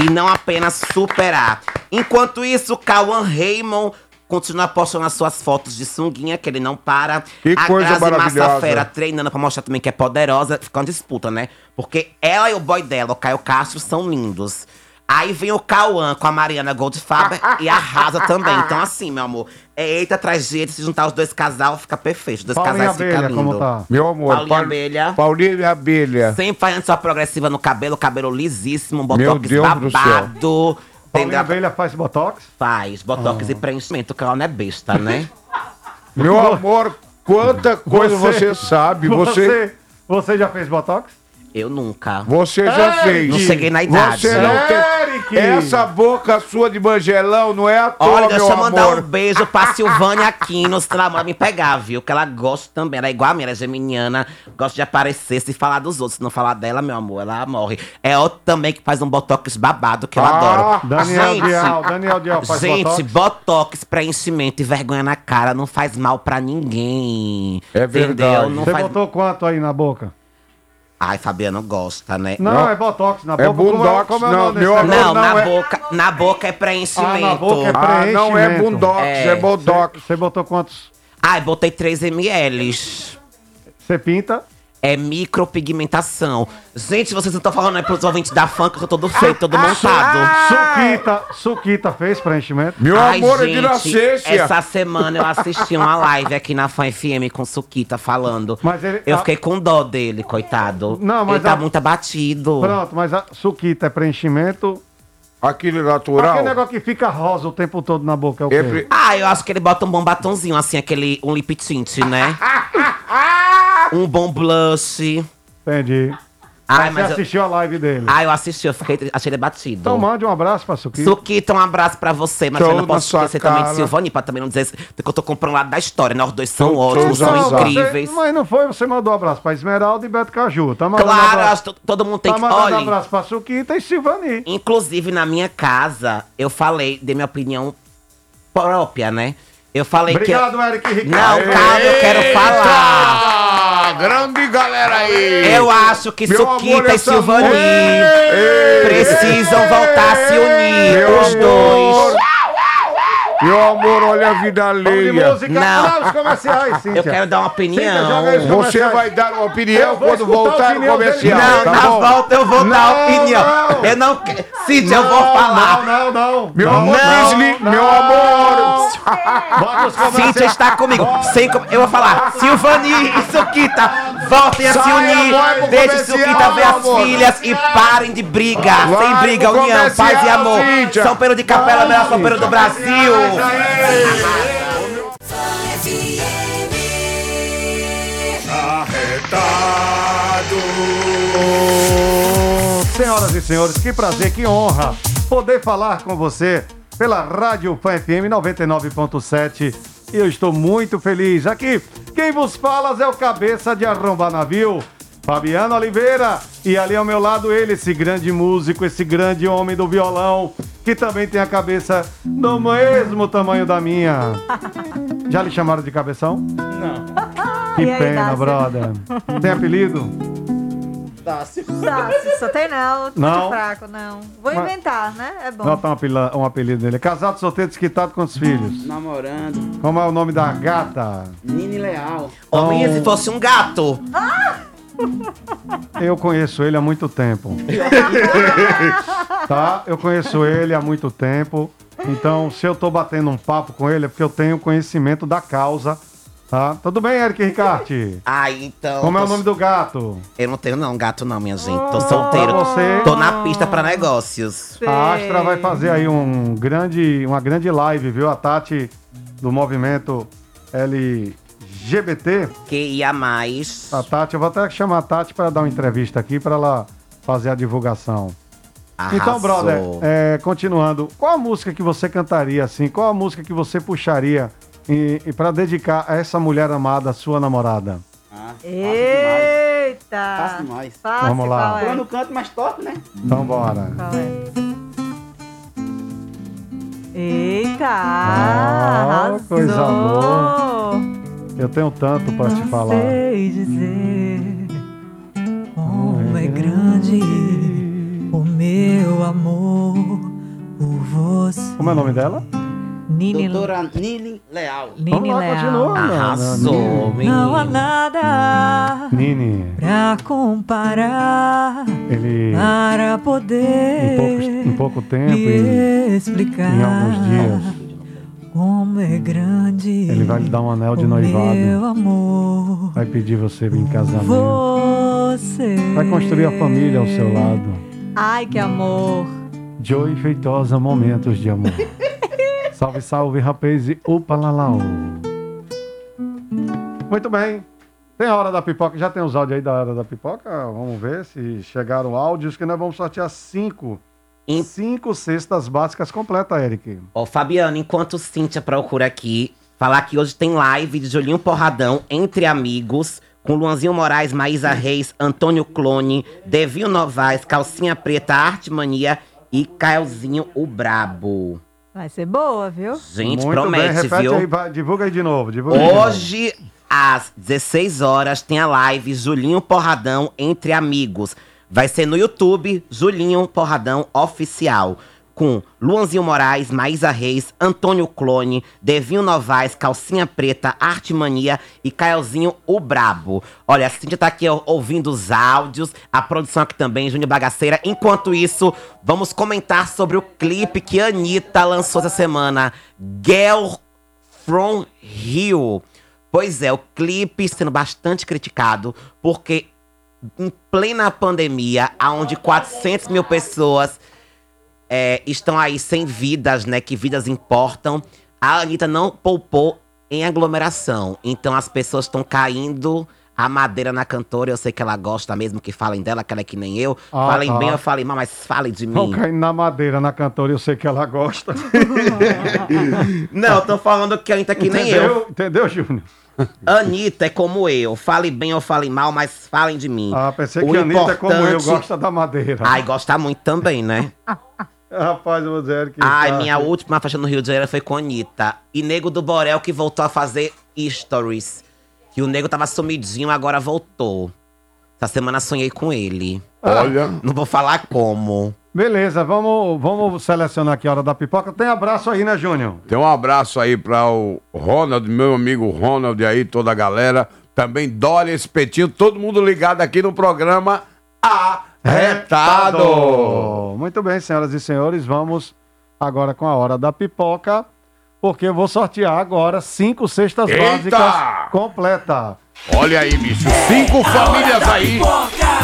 e não apenas superar. Enquanto isso, Cauã Raymond continua postando as suas fotos de sunguinha, que ele não para. Que a coisa Grazi maravilhosa. Massafera treinando pra mostrar também que é poderosa. Fica uma disputa, né? Porque ela e o boy dela, o Caio Castro, são lindos. Aí vem o Cauã com a Mariana Goldfaber e arrasa também. Então, assim, meu amor, é eita atrás de se juntar os dois casal, fica perfeito. Os dois Paulinha casais ficam Abelha, como tá? Meu amor. Paulinha Paul- Abelha. Paulinha Abelha. Sempre fazendo sua progressiva no cabelo, cabelo lisíssimo, Meu botox Deus do céu. babado. Paulinha? Abelha faz botox? Faz, botox e preenchimento, que ela não é besta, né? Meu amor, quanta coisa você, sabe. Você, Você, você já fez botox? Eu nunca. você já Eric! fez. Não cheguei na idade. Você não tem. Eric! Essa boca sua de mangelão não é à toa, Olha, deixa meu eu mandar amor. um beijo pra Silvânia Aquino, se ela manda me pegar, viu? Que ela gosta também, ela é igual a minha, ela é geminiana, gosta de aparecer, se falar dos outros, se não falar dela, meu amor, ela morre. É outro também que faz um botox babado, que eu Ah, adoro. Daniel Gente, Dial, Daniel Dial faz Gente, botox? botox, preenchimento e vergonha na cara não faz mal pra ninguém. É verdade. Entendeu? Não Você faz... botou quanto aí na boca? Ai, Fabiano gosta, né? Não, Não. é botox na É boca. Como Boondox, como é o não, nome meu? Não, não na é- boca, na boca é preenchimento. Ah, na boca é Ah, não é preenchimento. Boondox, É. é Botox. Você botou quantos? Ai, botei 3 ml. Você pinta? É micropigmentação. Gente, vocês não estão falando aí pros ouvintes da funk, que eu tô todo feio, todo montado. Suquita, Suquita fez preenchimento? Meu Ai, amor, é de gente, nascência. Essa semana eu assisti uma live aqui na Fan FM com Suquita falando. Mas ele- Eu a- fiquei com dó dele, coitado. Não, mas ele tá a- muito abatido. Pronto, mas a Suquita é preenchimento. Aquele natural. Aquele negócio que fica rosa o tempo todo na boca é o quê? É pre- Ah, eu acho que ele bota um bom batonzinho, assim, aquele. um lip tint, né? um bom blush. Entendi. Ai, Mas você eu, assistiu a live dele. ah, eu assisti, eu fiquei, achei ele batido. Então mande um abraço pra Suquita. Suquita, um abraço pra você, mas Show eu não posso esquecer também de cara. Silvani, pra também não dizer que eu tô comprando um lado da história, né? Os dois são Show, ótimos, são incríveis. Você, mas não foi, você mandou um abraço pra Esmeralda e Beto Caju. Tá mandando Claro, abraço, todo mundo tem tá que. mandando Olha, abraço pra Suquita e Silvani. inclusive na minha casa, eu falei, dei minha opinião própria, né? Eu falei Obrigado, que. Eric Ricardo. Não, calma, eu quero falar. Grande galera aí. Eu acho que Meu amor, Suquita e Silvani precisam voltar a se unir, Meu os amor. dois. Meu amor, olha a vida Vamos de alheia. música. Não. Não, os comerciais, Cíntia. Eu quero dar uma Cíntia, opinião. os Você vai dar uma opinião quando a voltar no comercial. Não, tá na bom? volta eu vou dar Não, opinião. não. Eu não quero. Cíntia, eu vou Não, falar. Não, não, não. Meu não, amor, não, não. Meu amor. Cíntia está comigo. Sem com- Eu vou falar. Silvani e Suquita, voltem a se unir. Deixe Suquita ver as amor. filhas e parem de brigar. Vai Sem briga, união, paz e amor. Cíntia. São Pedro de Capela, melhor São Pedro do Brasil. Senhoras e senhores, que prazer, que honra poder falar com você pela Rádio Fã FM 99.7. E eu estou muito feliz. Aqui, quem vos fala é o cabeça de arrombar navio, Fabiano Oliveira. E ali ao meu lado ele, esse grande músico, esse grande homem do violão, que também tem a cabeça do mesmo tamanho da minha. Já lhe chamaram de cabeção? Não. Que E aí, pena, Dácio? brother. Tem apelido? Dácio. Tá, se só tem não, tô Não. fraco, não. Vou Mas- inventar, né? É bom. Nota um apelido, um apelido dele. Casado, solteiro, desquitado com os filhos. Namorando. Como é o nome da gata? Nini Leal. Ô, minha, se fosse um gato. Eu conheço ele há muito tempo. tá? Eu conheço ele há muito tempo. Então, se eu tô batendo um papo com ele, é porque eu tenho conhecimento da causa. Tá? Tudo bem, Eric Ricarte? Ah, então. Como é o nome do gato? Eu não tenho não, gato não, minha gente. Tô solteiro. Pra você. Tô na pista pra negócios. A Astra vai fazer aí um grande, uma grande live, viu? A Tati do movimento LGBT. Que ia mais. A Tati, eu vou até chamar a Tati para dar uma entrevista aqui para ela fazer a divulgação. Então, Arrasou. brother, é, continuando, qual a música que você cantaria assim? Qual a música que você puxaria e, para dedicar a essa mulher amada, sua namorada? Eita! Fácil demais. Fácil, Vamos lá. qual é? No canto mais top, né? Então, bora. Qual é? Eita! Ah, arrasou. coisa boa. Eu tenho tanto para te falar. Sei dizer como é grande o meu amor por você. Como é o nome dela? Nini Doutora Nili Leal. Nini Vamos lá, Leal. continua. Arrasou, Não há nada Nini, pra comparar ele para em, poder poucos- em pouco tempo, me em, explicar em alguns dias, como é grande ele vai lhe dar um anel de o meu noivado. amor. Vai pedir você em casamento. Você Vai construir a família ao seu lado. Ai, que amor. Joy Feitosa, momentos de amor. salve, salve, rapaz e upa lalau. Muito bem. Tem a hora da pipoca. Já tem os áudios aí da hora da pipoca? Vamos ver se chegaram áudios, que nós vamos sortear cinco. Em- Cinco cestas básicas completas, Eric. Ô, Fabiano, enquanto Cíntia procura aqui, falar que hoje tem live de Julinho Porradão entre amigos, com Luanzinho Moraes, Maísa Reis, Antônio Clone, Devinho Novaes, Calcinha Preta, Arte Mania e Caelzinho o Brabo. Vai ser boa, viu? Gente, Muito promete, bem, repete viu? aí, divulga aí de novo. Divulga aí de novo. Hoje, às 16 horas, tem a live Julinho Porradão entre amigos. Vai ser no YouTube, Julinho Porradão Oficial. Com Luanzinho Moraes, Maísa Reis, Antônio Clone, Devinho Novaes, Calcinha Preta, Arte Mania e Caelzinho o Brabo. Olha, a Cintia tá aqui ouvindo os áudios, a produção aqui também, Júnior Bagaceira. Enquanto isso, vamos comentar sobre o clipe que a Anitta lançou essa semana. Girl From Rio. Pois é, o clipe sendo bastante criticado, porque em plena pandemia, onde 400 mil pessoas é, estão aí sem vidas, né? Que vidas importam, a Anitta não poupou em aglomeração. Então as pessoas estão caindo a madeira na cantora. Eu sei que ela gosta mesmo que falem dela, que ela é que nem eu. Ah, falem tá. bem, eu falei mal, mas falem de mim. caindo na madeira, na cantora, eu sei que ela gosta. Não, tô falando que a Anitta é que nem eu. Entendeu, Júnior? Anitta é como eu. Fale bem ou fale mal, mas falem de mim. Ah, pensei O que a Anitta é como eu, importante- gosta da madeira. Ai, gosta muito também, né? Rapaz, eu vou dizer Eric. Ai, tá- minha última festa no Rio de Janeiro foi com a Anitta. E Nego do Borel que voltou a fazer stories. Que o Nego tava sumidinho, agora voltou. Essa semana sonhei com ele. Olha. Não vou falar como. Beleza, vamos, vamos selecionar aqui a hora da pipoca. Tem abraço aí, né, Júnior? Tem um abraço aí para o Ronald, meu amigo Ronald aí, toda a galera. Também Dória Espetinho, todo mundo ligado aqui no programa Arretado. Muito bem, senhoras e senhores, vamos agora com a hora da pipoca, porque eu vou sortear agora cinco cestas Eita! básicas completa. Olha aí, bicho, cinco famílias aí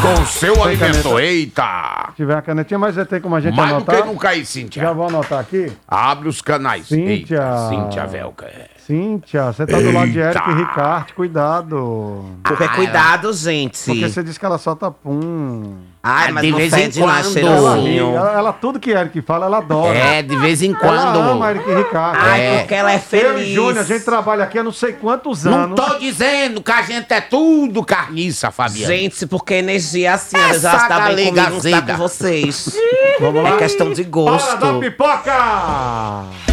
com o seu Tem alimento. caneta? Eita! Se tiver a canetinha, mas já tem como a gente Mais do anotar. que nunca aí, Cíntia. Já vou anotar aqui. Abre os canais. Cíntia. Eita, Cíntia Velca. é. Cíntia, você tá do lado de Eita! Eric e Ricardo, cuidado. Porque cuidado, gente. Porque você disse que ela solta pum. Ai, mas De não vez em não, é quando. Ela, ela, ela- tudo que Eric fala, ela adora. É, de vez em Ela quando. ama Eric e Ricardo. Ai, porque ela é Eu e feliz. Júnior, a gente trabalha aqui há não sei quantos Não anos. tô dizendo que a gente é tudo carniça, Fabiano. Gente, porque energia é assim, às vezes ela tá bem comigo, não com vocês. Vamos lá? É questão de Hora gosto. da pipoca!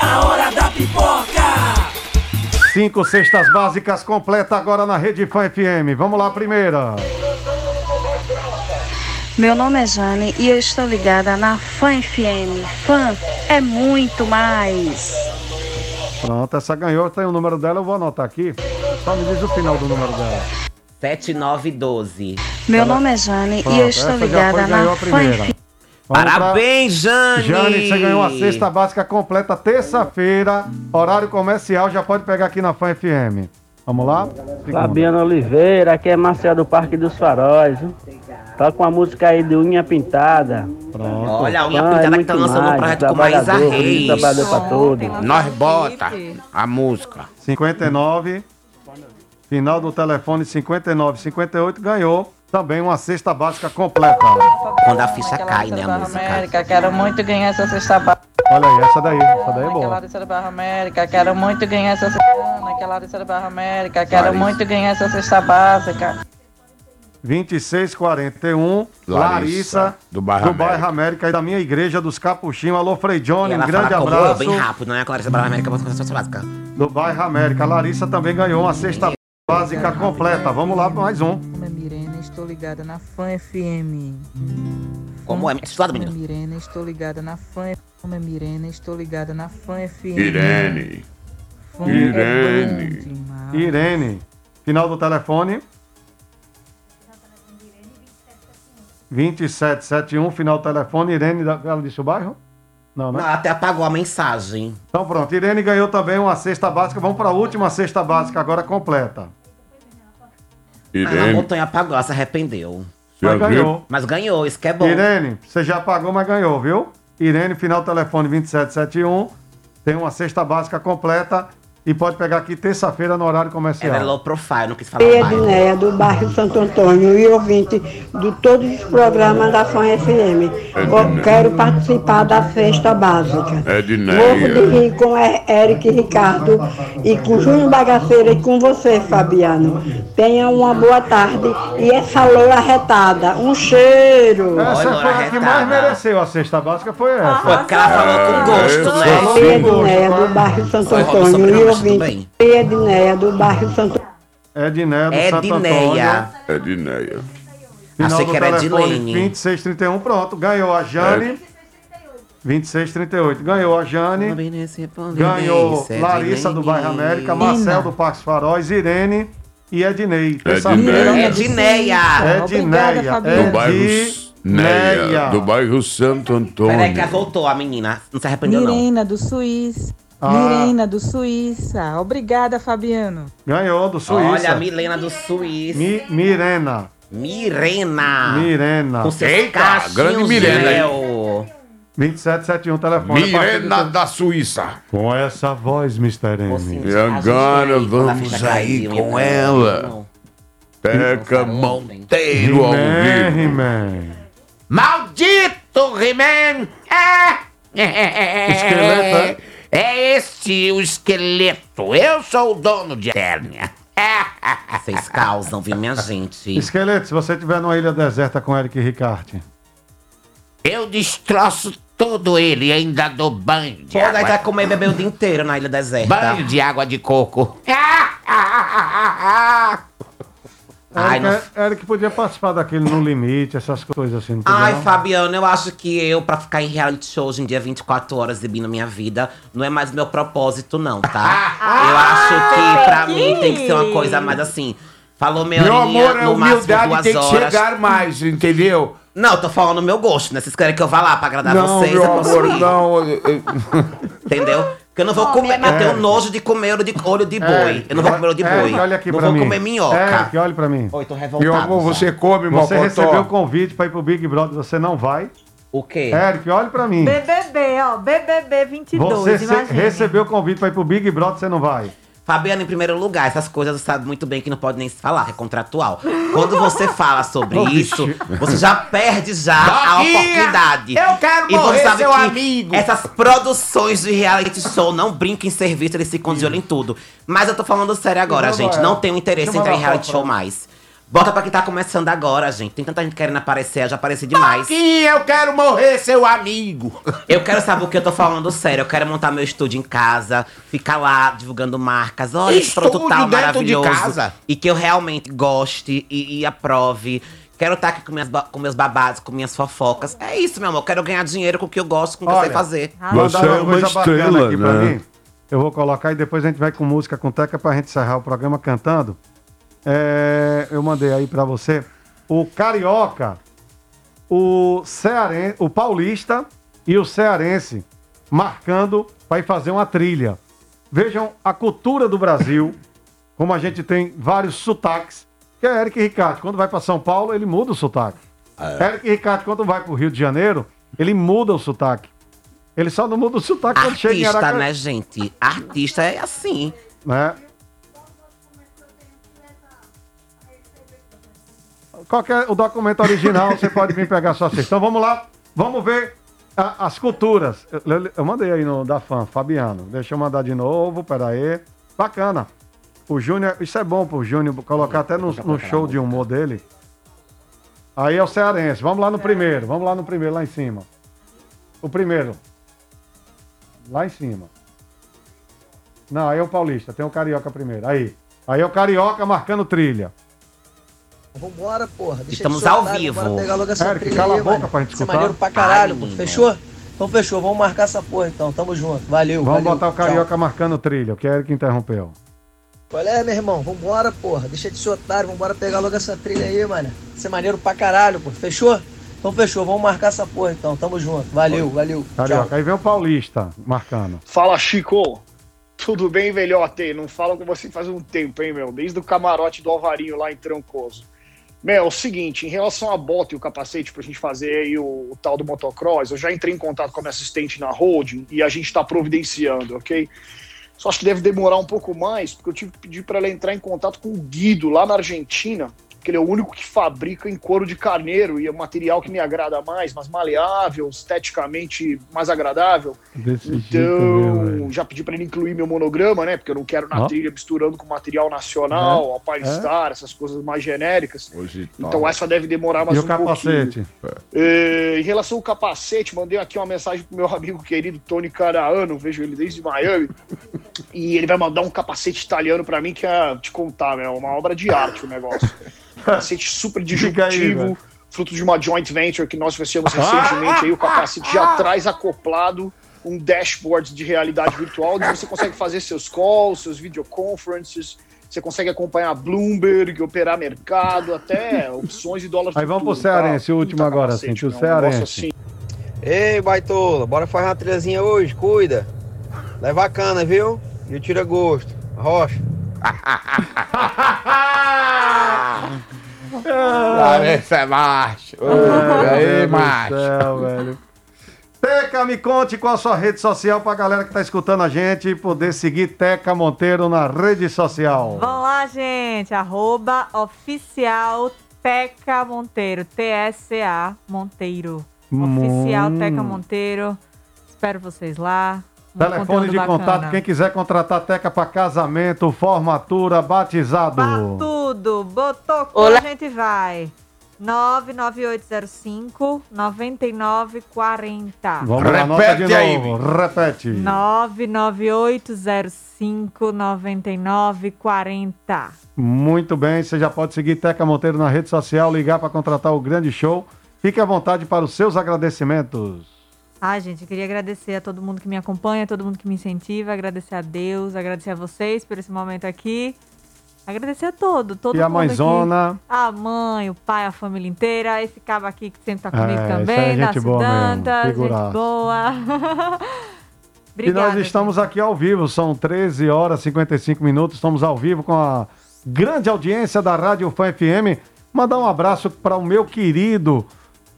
A hora da pipoca. Cinco cestas básicas completa agora na Rede Fã FM. Vamos lá, primeira. Meu nome é Jane e eu estou ligada na Fã FM. Fã é muito mais. Pronto, essa ganhou, tem o número dela, eu vou anotar aqui. Só me diz o final do número dela. 7912. Meu nome é Jane Pronto, e eu estou ligada na a primeira. Vamos pra- Parabéns, Jane! Jane, você ganhou a cesta básica completa terça-feira, horário comercial, já pode pegar aqui na Fã FM. Vamos lá? Fabiano Oliveira, aqui é Marcel do Parque dos Faróis. viu? Toca uma música aí de unha pintada. Pronto. Olha, a unha Fã é pintada que tá lançando um mais, projeto com Maísa Reis. Trabalhador pra todos. Nós bota a música. 59. Final do telefone 59, 58 ganhou também uma cesta básica completa. Quando a ficha cai, né, a música. América, quero muito ganhar essa cesta básica. Olha aí, essa daí, essa daí é Aquela boa. Larissa do Barra América, quero muito ganhar essa cesta. Aquela Larissa do Barra América, quero Larissa. muito ganhar essa cesta básica. 2641, Larissa, Larissa, do bairro América. América e da minha igreja dos Capuchinhos. Alô, Frei Johnny, um grande abraço. bem rápido, não é Clarissa Barra América, mas com a básica. Do bairro América. Larissa também ganhou uma cesta básica completa. Vamos lá para mais um. É estou ligada na Fã FM. Como é? Estudado, menino. é Mirena, estou ligada na Fã Meu nome é Mirena, estou ligada na Fã FM. Irene. Fã é Irene. demais. Irene. Final do telefone. 2771, final do telefone. Irene, ela disse o bairro? Não, né? Não, ela até apagou a mensagem. Então pronto, Irene ganhou também uma cesta básica. Vamos para a última cesta básica agora completa. A montanha apagou, ela se arrependeu. Mas ganhou. Mas ganhou, isso que é bom. Irene, você já pagou, mas ganhou, viu? Irene, final do telefone 2771. Tem uma cesta básica completa e pode pegar aqui terça-feira no horário comercial. Ela é low profile, não quis falar mais. Edneia, do bairro Santo Antônio e ouvinte de todos os programas da Fã FM. Eu quero participar da festa básica. Morro de Edneia. rir com Er- Eric Ricardo e com Júnior Bagaceira e com você, Fabiano. Tenha uma boa tarde e essa loura retada. Um cheiro! Essa foi a que mais mereceu a cesta básica, foi essa. Foi porque ela falou com gosto, né? Falou Edneia, do bairro Santo Foi, Antônio e ouvinte. bem. Edneia, do bairro Santo Edneia do Santo Edneia. Antônio. Edneia. Final Achei do que era telefone Edilene. 2631, pronto. Ganhou a Jane. 2638. Ganhou a Jane. Ganhou Larissa do Bairro América, Marcel do Parques Faróis, Irene e Ednei. Edneia. Edneia. Edneia. Do bairro Edneia. Neia. Do bairro Santo Antônio. Peraí que voltou, a menina. Não se arrependeu, não. Mirena do Suíça. Ah. Mirena do Suíça. Obrigada, Fabiano. Ganhou do Suíça. Olha a Milena do Suíça. Mi- Mirena. Mirena. Mirena. Com seus Eita, grande de Mirena, hein? mel. 2771 telefone. Mirena da Suíça. Com essa voz, Mr. M. E agora vamos aí com ela. Teca Monteiro ao vivo. Maldito He-Man! É. Esqueleto, é? É este o esqueleto. Eu sou o dono de Eternia. Vocês causam, viu, minha gente? Esqueleto, se você estiver numa ilha deserta com Eric Ricarte. Eu destroço todo ele e ainda dou banho de Pô, daí água. vai comer e beber o dia inteiro na ilha deserta. Banho de água de coco. Ai, Eric, não- Eric podia participar daquele No Limite, essas coisas assim. Ai, não? Fabiano, eu acho que eu, pra ficar em reality show hoje em dia 24 horas exibindo minha vida, não é mais meu propósito, não, tá? eu acho que pra mim tem que ser uma coisa mais assim. Falou meia Meu horinha, amor, a no máximo humildade duas tem que horas. chegar mais, entendeu? Não, eu tô falando o meu gosto, né? Vocês querem que eu vá lá pra agradar Não, vocês? meu eu posso amor, ir. não. eu- eu- Entendeu? Porque eu não vou comer. Eu tenho nojo de comer olho de, olho de boi. Eric, eu não vou comer olho de Eric, boi. olha aqui não pra vou mim. comer minhoca. Eric, olha pra mim. Oi, tô revoltado. Meu amor, você come, Você Mocotó. recebeu o convite pra ir pro Big Brother, você não vai? O quê? Eric, olha pra mim. BBB, ó. BBB 22, Você recebeu o convite pra ir pro Big Brother, você não vai? Fabiano, em primeiro lugar, essas coisas você sabe muito bem que não pode nem se falar, é contratual. Quando você fala sobre isso, você já perde já a oportunidade. eu quero e morrer, você sabe seu que amigo. Essas produções de reality show não brincam em serviço, eles ficam de olho em tudo. Mas eu tô falando sério agora, gente. Não tenho interesse em entrar em reality show mais. Bota pra quem tá começando agora, gente. Tem tanta gente querendo aparecer, eu já apareci demais. Doguinha, eu quero morrer, seu amigo. Eu quero saber o que eu tô falando sério. Eu quero montar meu estúdio em casa, ficar lá divulgando marcas. Olha, esse produto tal dentro de maravilhoso. casa? E que eu realmente goste e, e aprove. Quero estar aqui com, minhas, com meus babados, com minhas fofocas. É isso, meu amor. Quero ganhar dinheiro com o que eu gosto, com o que eu sei Olha, fazer. Mandaram é uma coisa bacana estrela, aqui pra né? mim. Eu vou colocar e depois a gente vai com música com teca pra gente encerrar o programa cantando. É, eu mandei aí pra você. O Carioca, o Cearense, o Paulista e o Cearense marcando para ir fazer uma trilha. Vejam a cultura do Brasil, como a gente tem vários sotaques. Que é Eric Ricardo, quando vai para São Paulo, ele muda o sotaque. Eric Ricardo, quando vai para o Rio de Janeiro, ele muda o sotaque. Ele só não muda o sotaque quando chega em Artista, né, gente? Artista é assim. né? Qual é o documento original? Você pode vir pegar sua cesta. Então vamos lá, vamos ver a- as culturas. Eu, eu- eu mandei aí no da fã, Fabiano. Deixa eu mandar de novo, peraí. Bacana. O Júnior, isso é bom pro Júnior colocar até no, no show de humor dele. Aí é o cearense. Vamos lá no primeiro, vamos lá no primeiro, lá em cima. O primeiro. Lá em cima. Não, aí é o paulista, tem o carioca primeiro. Aí. Aí é o carioca marcando trilha. Vambora, porra. Deixa Estamos de soltar, ao vivo. Bora pegar logo essa Eric, trilha cala aí, a boca mano. pra gente Isso é escutar. maneiro pra caralho, Ai. Fechou? Então fechou. Vamos marcar essa porra então. Tamo junto. Valeu, Vamos valeu. botar o carioca marcando trilha, que é ele que interrompeu. Qual é, meu irmão? Vambora, porra. Deixa de ser otário. Vambora pegar logo essa trilha aí, mano. Isso é maneiro pra caralho, pô. Fechou? Então fechou. Vamos marcar essa porra então. Tamo junto. Valeu, valeu. Carioca. Aí vem o paulista marcando. Fala, Chico. Tudo bem, velhote? Não falo com você faz um tempo, hein, meu? Desde o camarote do Alvarinho lá em Trancoso. Meu, é o seguinte, em relação à bota e o capacete pra gente fazer aí o, o tal do motocross, eu já entrei em contato com a minha assistente na holding e a gente tá providenciando, ok? Só acho que deve demorar um pouco mais, porque eu tive que pedir para ela entrar em contato com o Guido lá na Argentina, que ele é o único que fabrica em couro de carneiro e é um material que me agrada mais, mais maleável, esteticamente mais agradável. Desse jeito mesmo. Então, já pedi para ele incluir meu monograma, né? Porque eu não quero na Ó. trilha misturando com material nacional, É. Alpine Star, essas coisas mais genéricas. Hoje Então essa deve demorar mais E um o capacete? pouquinho. É, em relação ao capacete, mandei aqui uma mensagem pro meu amigo querido Tony Caraano, vejo ele desde Miami, e ele vai mandar um capacete italiano para mim que é, te contar, é uma obra de arte o negócio. Capacete super disruptivo, fruto de uma joint venture que nós fizemos recentemente, aí o capacete já traz acoplado um dashboard de realidade virtual, onde você consegue fazer seus calls, seus videoconferences, você consegue acompanhar Bloomberg, operar mercado, até opções de dólar Aí vamos pro tá? cearense, o último agora, assim, capacete, o cearense. assim. Ei, baitola, bora fazer uma trilhazinha hoje, cuida. É bacana, viu? E tira gosto. Rocha. Larissa é macho. Ô, e aí, macho? céu, velho. Teca, me conte qual a sua rede social pra galera que tá escutando a gente e poder seguir Teca Monteiro na rede social. Vamos lá, gente. Arroba oficial Teca Monteiro. T-S-A Monteiro. Oficial Hum. Teca Monteiro. Espero vocês lá. Telefone de bacana. contato, quem quiser contratar Teca pra casamento, formatura, batizado. Tudo. Botou cor, a gente vai. 99805 9940. Vamos lá, anota de Repete aí, novo. Repete. 99805 9940. Muito bem, você já pode seguir Teca Monteiro na rede social, ligar para contratar o grande show. Fique à vontade para os seus agradecimentos. Ai, gente, eu queria agradecer a todo mundo que me acompanha, a todo mundo que me incentiva, agradecer a Deus, agradecer a vocês por esse momento aqui. Agradecer a todo, todo E mundo a mãezona? aqui. A mãe, o pai, a família inteira. Esse cabo aqui que sempre tá comigo É, também, aí é gente boa gente boa. e Obrigada, nós estamos aqui ao vivo, são 13 horas e 55 minutos, estamos ao vivo com a grande audiência da Rádio Fã FM. Mandar um abraço para o meu querido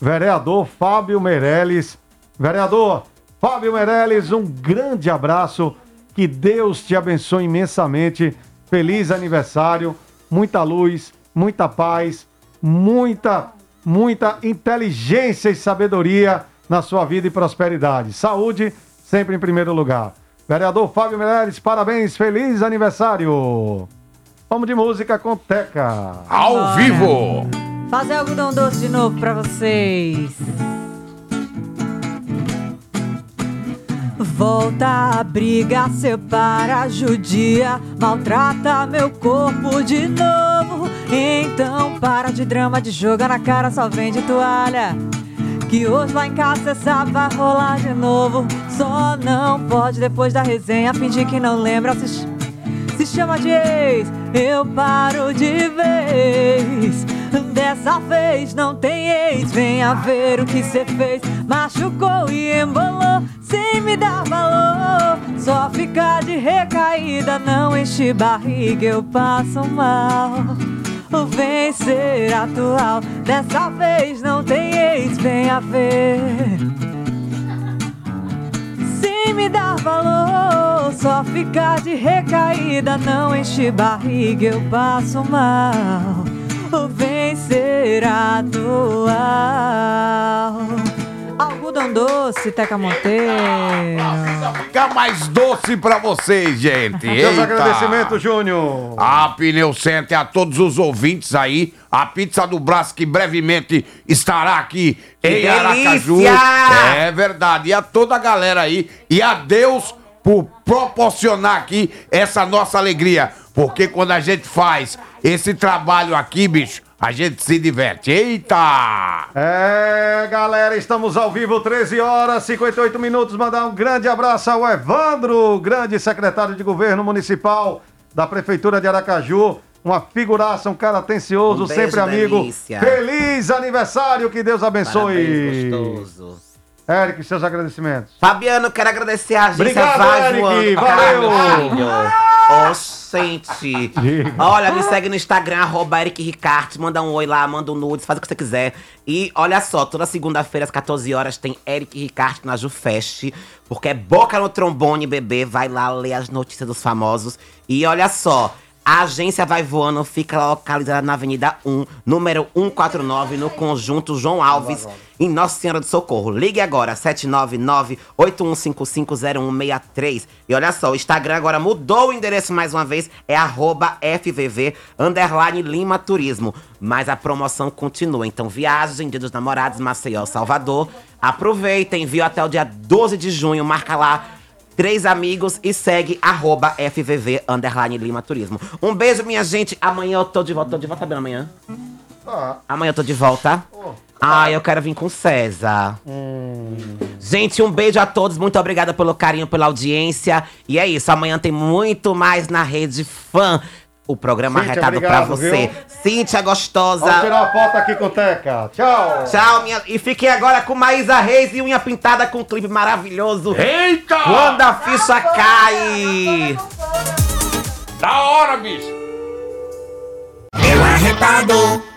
vereador Fábio Meirelles. Vereador Fábio Meirelles, um grande abraço. Que Deus te abençoe imensamente. Feliz aniversário, muita luz, muita paz, muita, muita inteligência e sabedoria na sua vida e prosperidade. Saúde sempre em primeiro lugar. Vereador Fábio Meirelles, parabéns, feliz aniversário. Vamos de música com Teca. Ao Bora. vivo. Fazer algodão doce de novo pra vocês. Volta a briga, separa, judia, maltrata meu corpo de novo. Então para de drama, de jogar na cara, só vende toalha. Que hoje lá em casa cê sabe vai rolar de novo. Só não pode depois da resenha fingir que não lembra. Se, se chama de ex, eu paro de vez. Dessa vez não tem ex, venha ver o que cê fez. Machucou e embolou, sem me dar valor. Só ficar de recaída, não enche barriga, eu passo mal. O vencer atual, dessa vez não tem ex, venha ver. Sem me dar valor, só ficar de recaída, não enche barriga, eu passo mal. O vencer atual. Algodão doce, Teca Monteiro. Fica mais doce pra vocês, gente. Eita. agradecimentos, Júnior. A Pneu Center, a todos os ouvintes aí. A pizza do Brás, que brevemente estará aqui em Que Aracaju. delícia! É verdade. E a toda a galera aí. E a Deus por proporcionar aqui essa nossa alegria. Porque quando a gente faz esse trabalho aqui, bicho, a gente se diverte. Eita! É, galera, estamos ao vivo, 13 horas 58 minutos. Mandar um grande abraço ao Evandro, grande secretário de governo municipal da Prefeitura de Aracaju. Uma figuraça, um cara atencioso, Um beijo, sempre amigo. delícia. Feliz aniversário, que Deus abençoe. Parabéns, gostoso. Eric, seus agradecimentos. Fabiano, quero agradecer a agência Obrigado, Vai Eric, valeu. Caralho, filho. Oxente. Olha, me segue no Instagram, arroba Eric Ricarte. Manda um oi lá, manda um nudes, faz o que você quiser. E olha só, toda segunda-feira às 14 horas tem Eric Ricarte na Jufest. Porque é boca no trombone, bebê. Vai lá ler as notícias dos famosos. E olha só. A agência Vai Voando fica localizada na Avenida 1, número 149, no conjunto João Alves, em Nossa Senhora do Socorro. Ligue agora, 799-8155-0163. E olha só, o Instagram agora mudou o endereço mais uma vez, é arroba FVV, underline Lima Turismo. Mas a promoção continua, então viagem, Dia dos Namorados, Maceió, Salvador. Aproveitem, viu até o dia 12 de junho, marca lá Três amigos e segue arroba FVV underline Lima Turismo. Um beijo, minha gente. Amanhã eu tô de volta. Tô de volta sabendo amanhã? Ah, Amanhã eu tô de volta. Ah, eu quero vir com César. Gente, um beijo a todos. Muito obrigada pelo carinho, pela audiência. E é isso. Amanhã tem muito mais na Rede Fã. O programa Cíntia, arretado pra obrigado, você. viu? Cíntia gostosa. Vamos tirar uma foto aqui com o Teca. Tchau. Tchau, minha. E fiquei agora com Maísa Reis e unha pintada com um clipe maravilhoso. Eita! Quando a ficha cai! Da hora, bicho! É o arretado.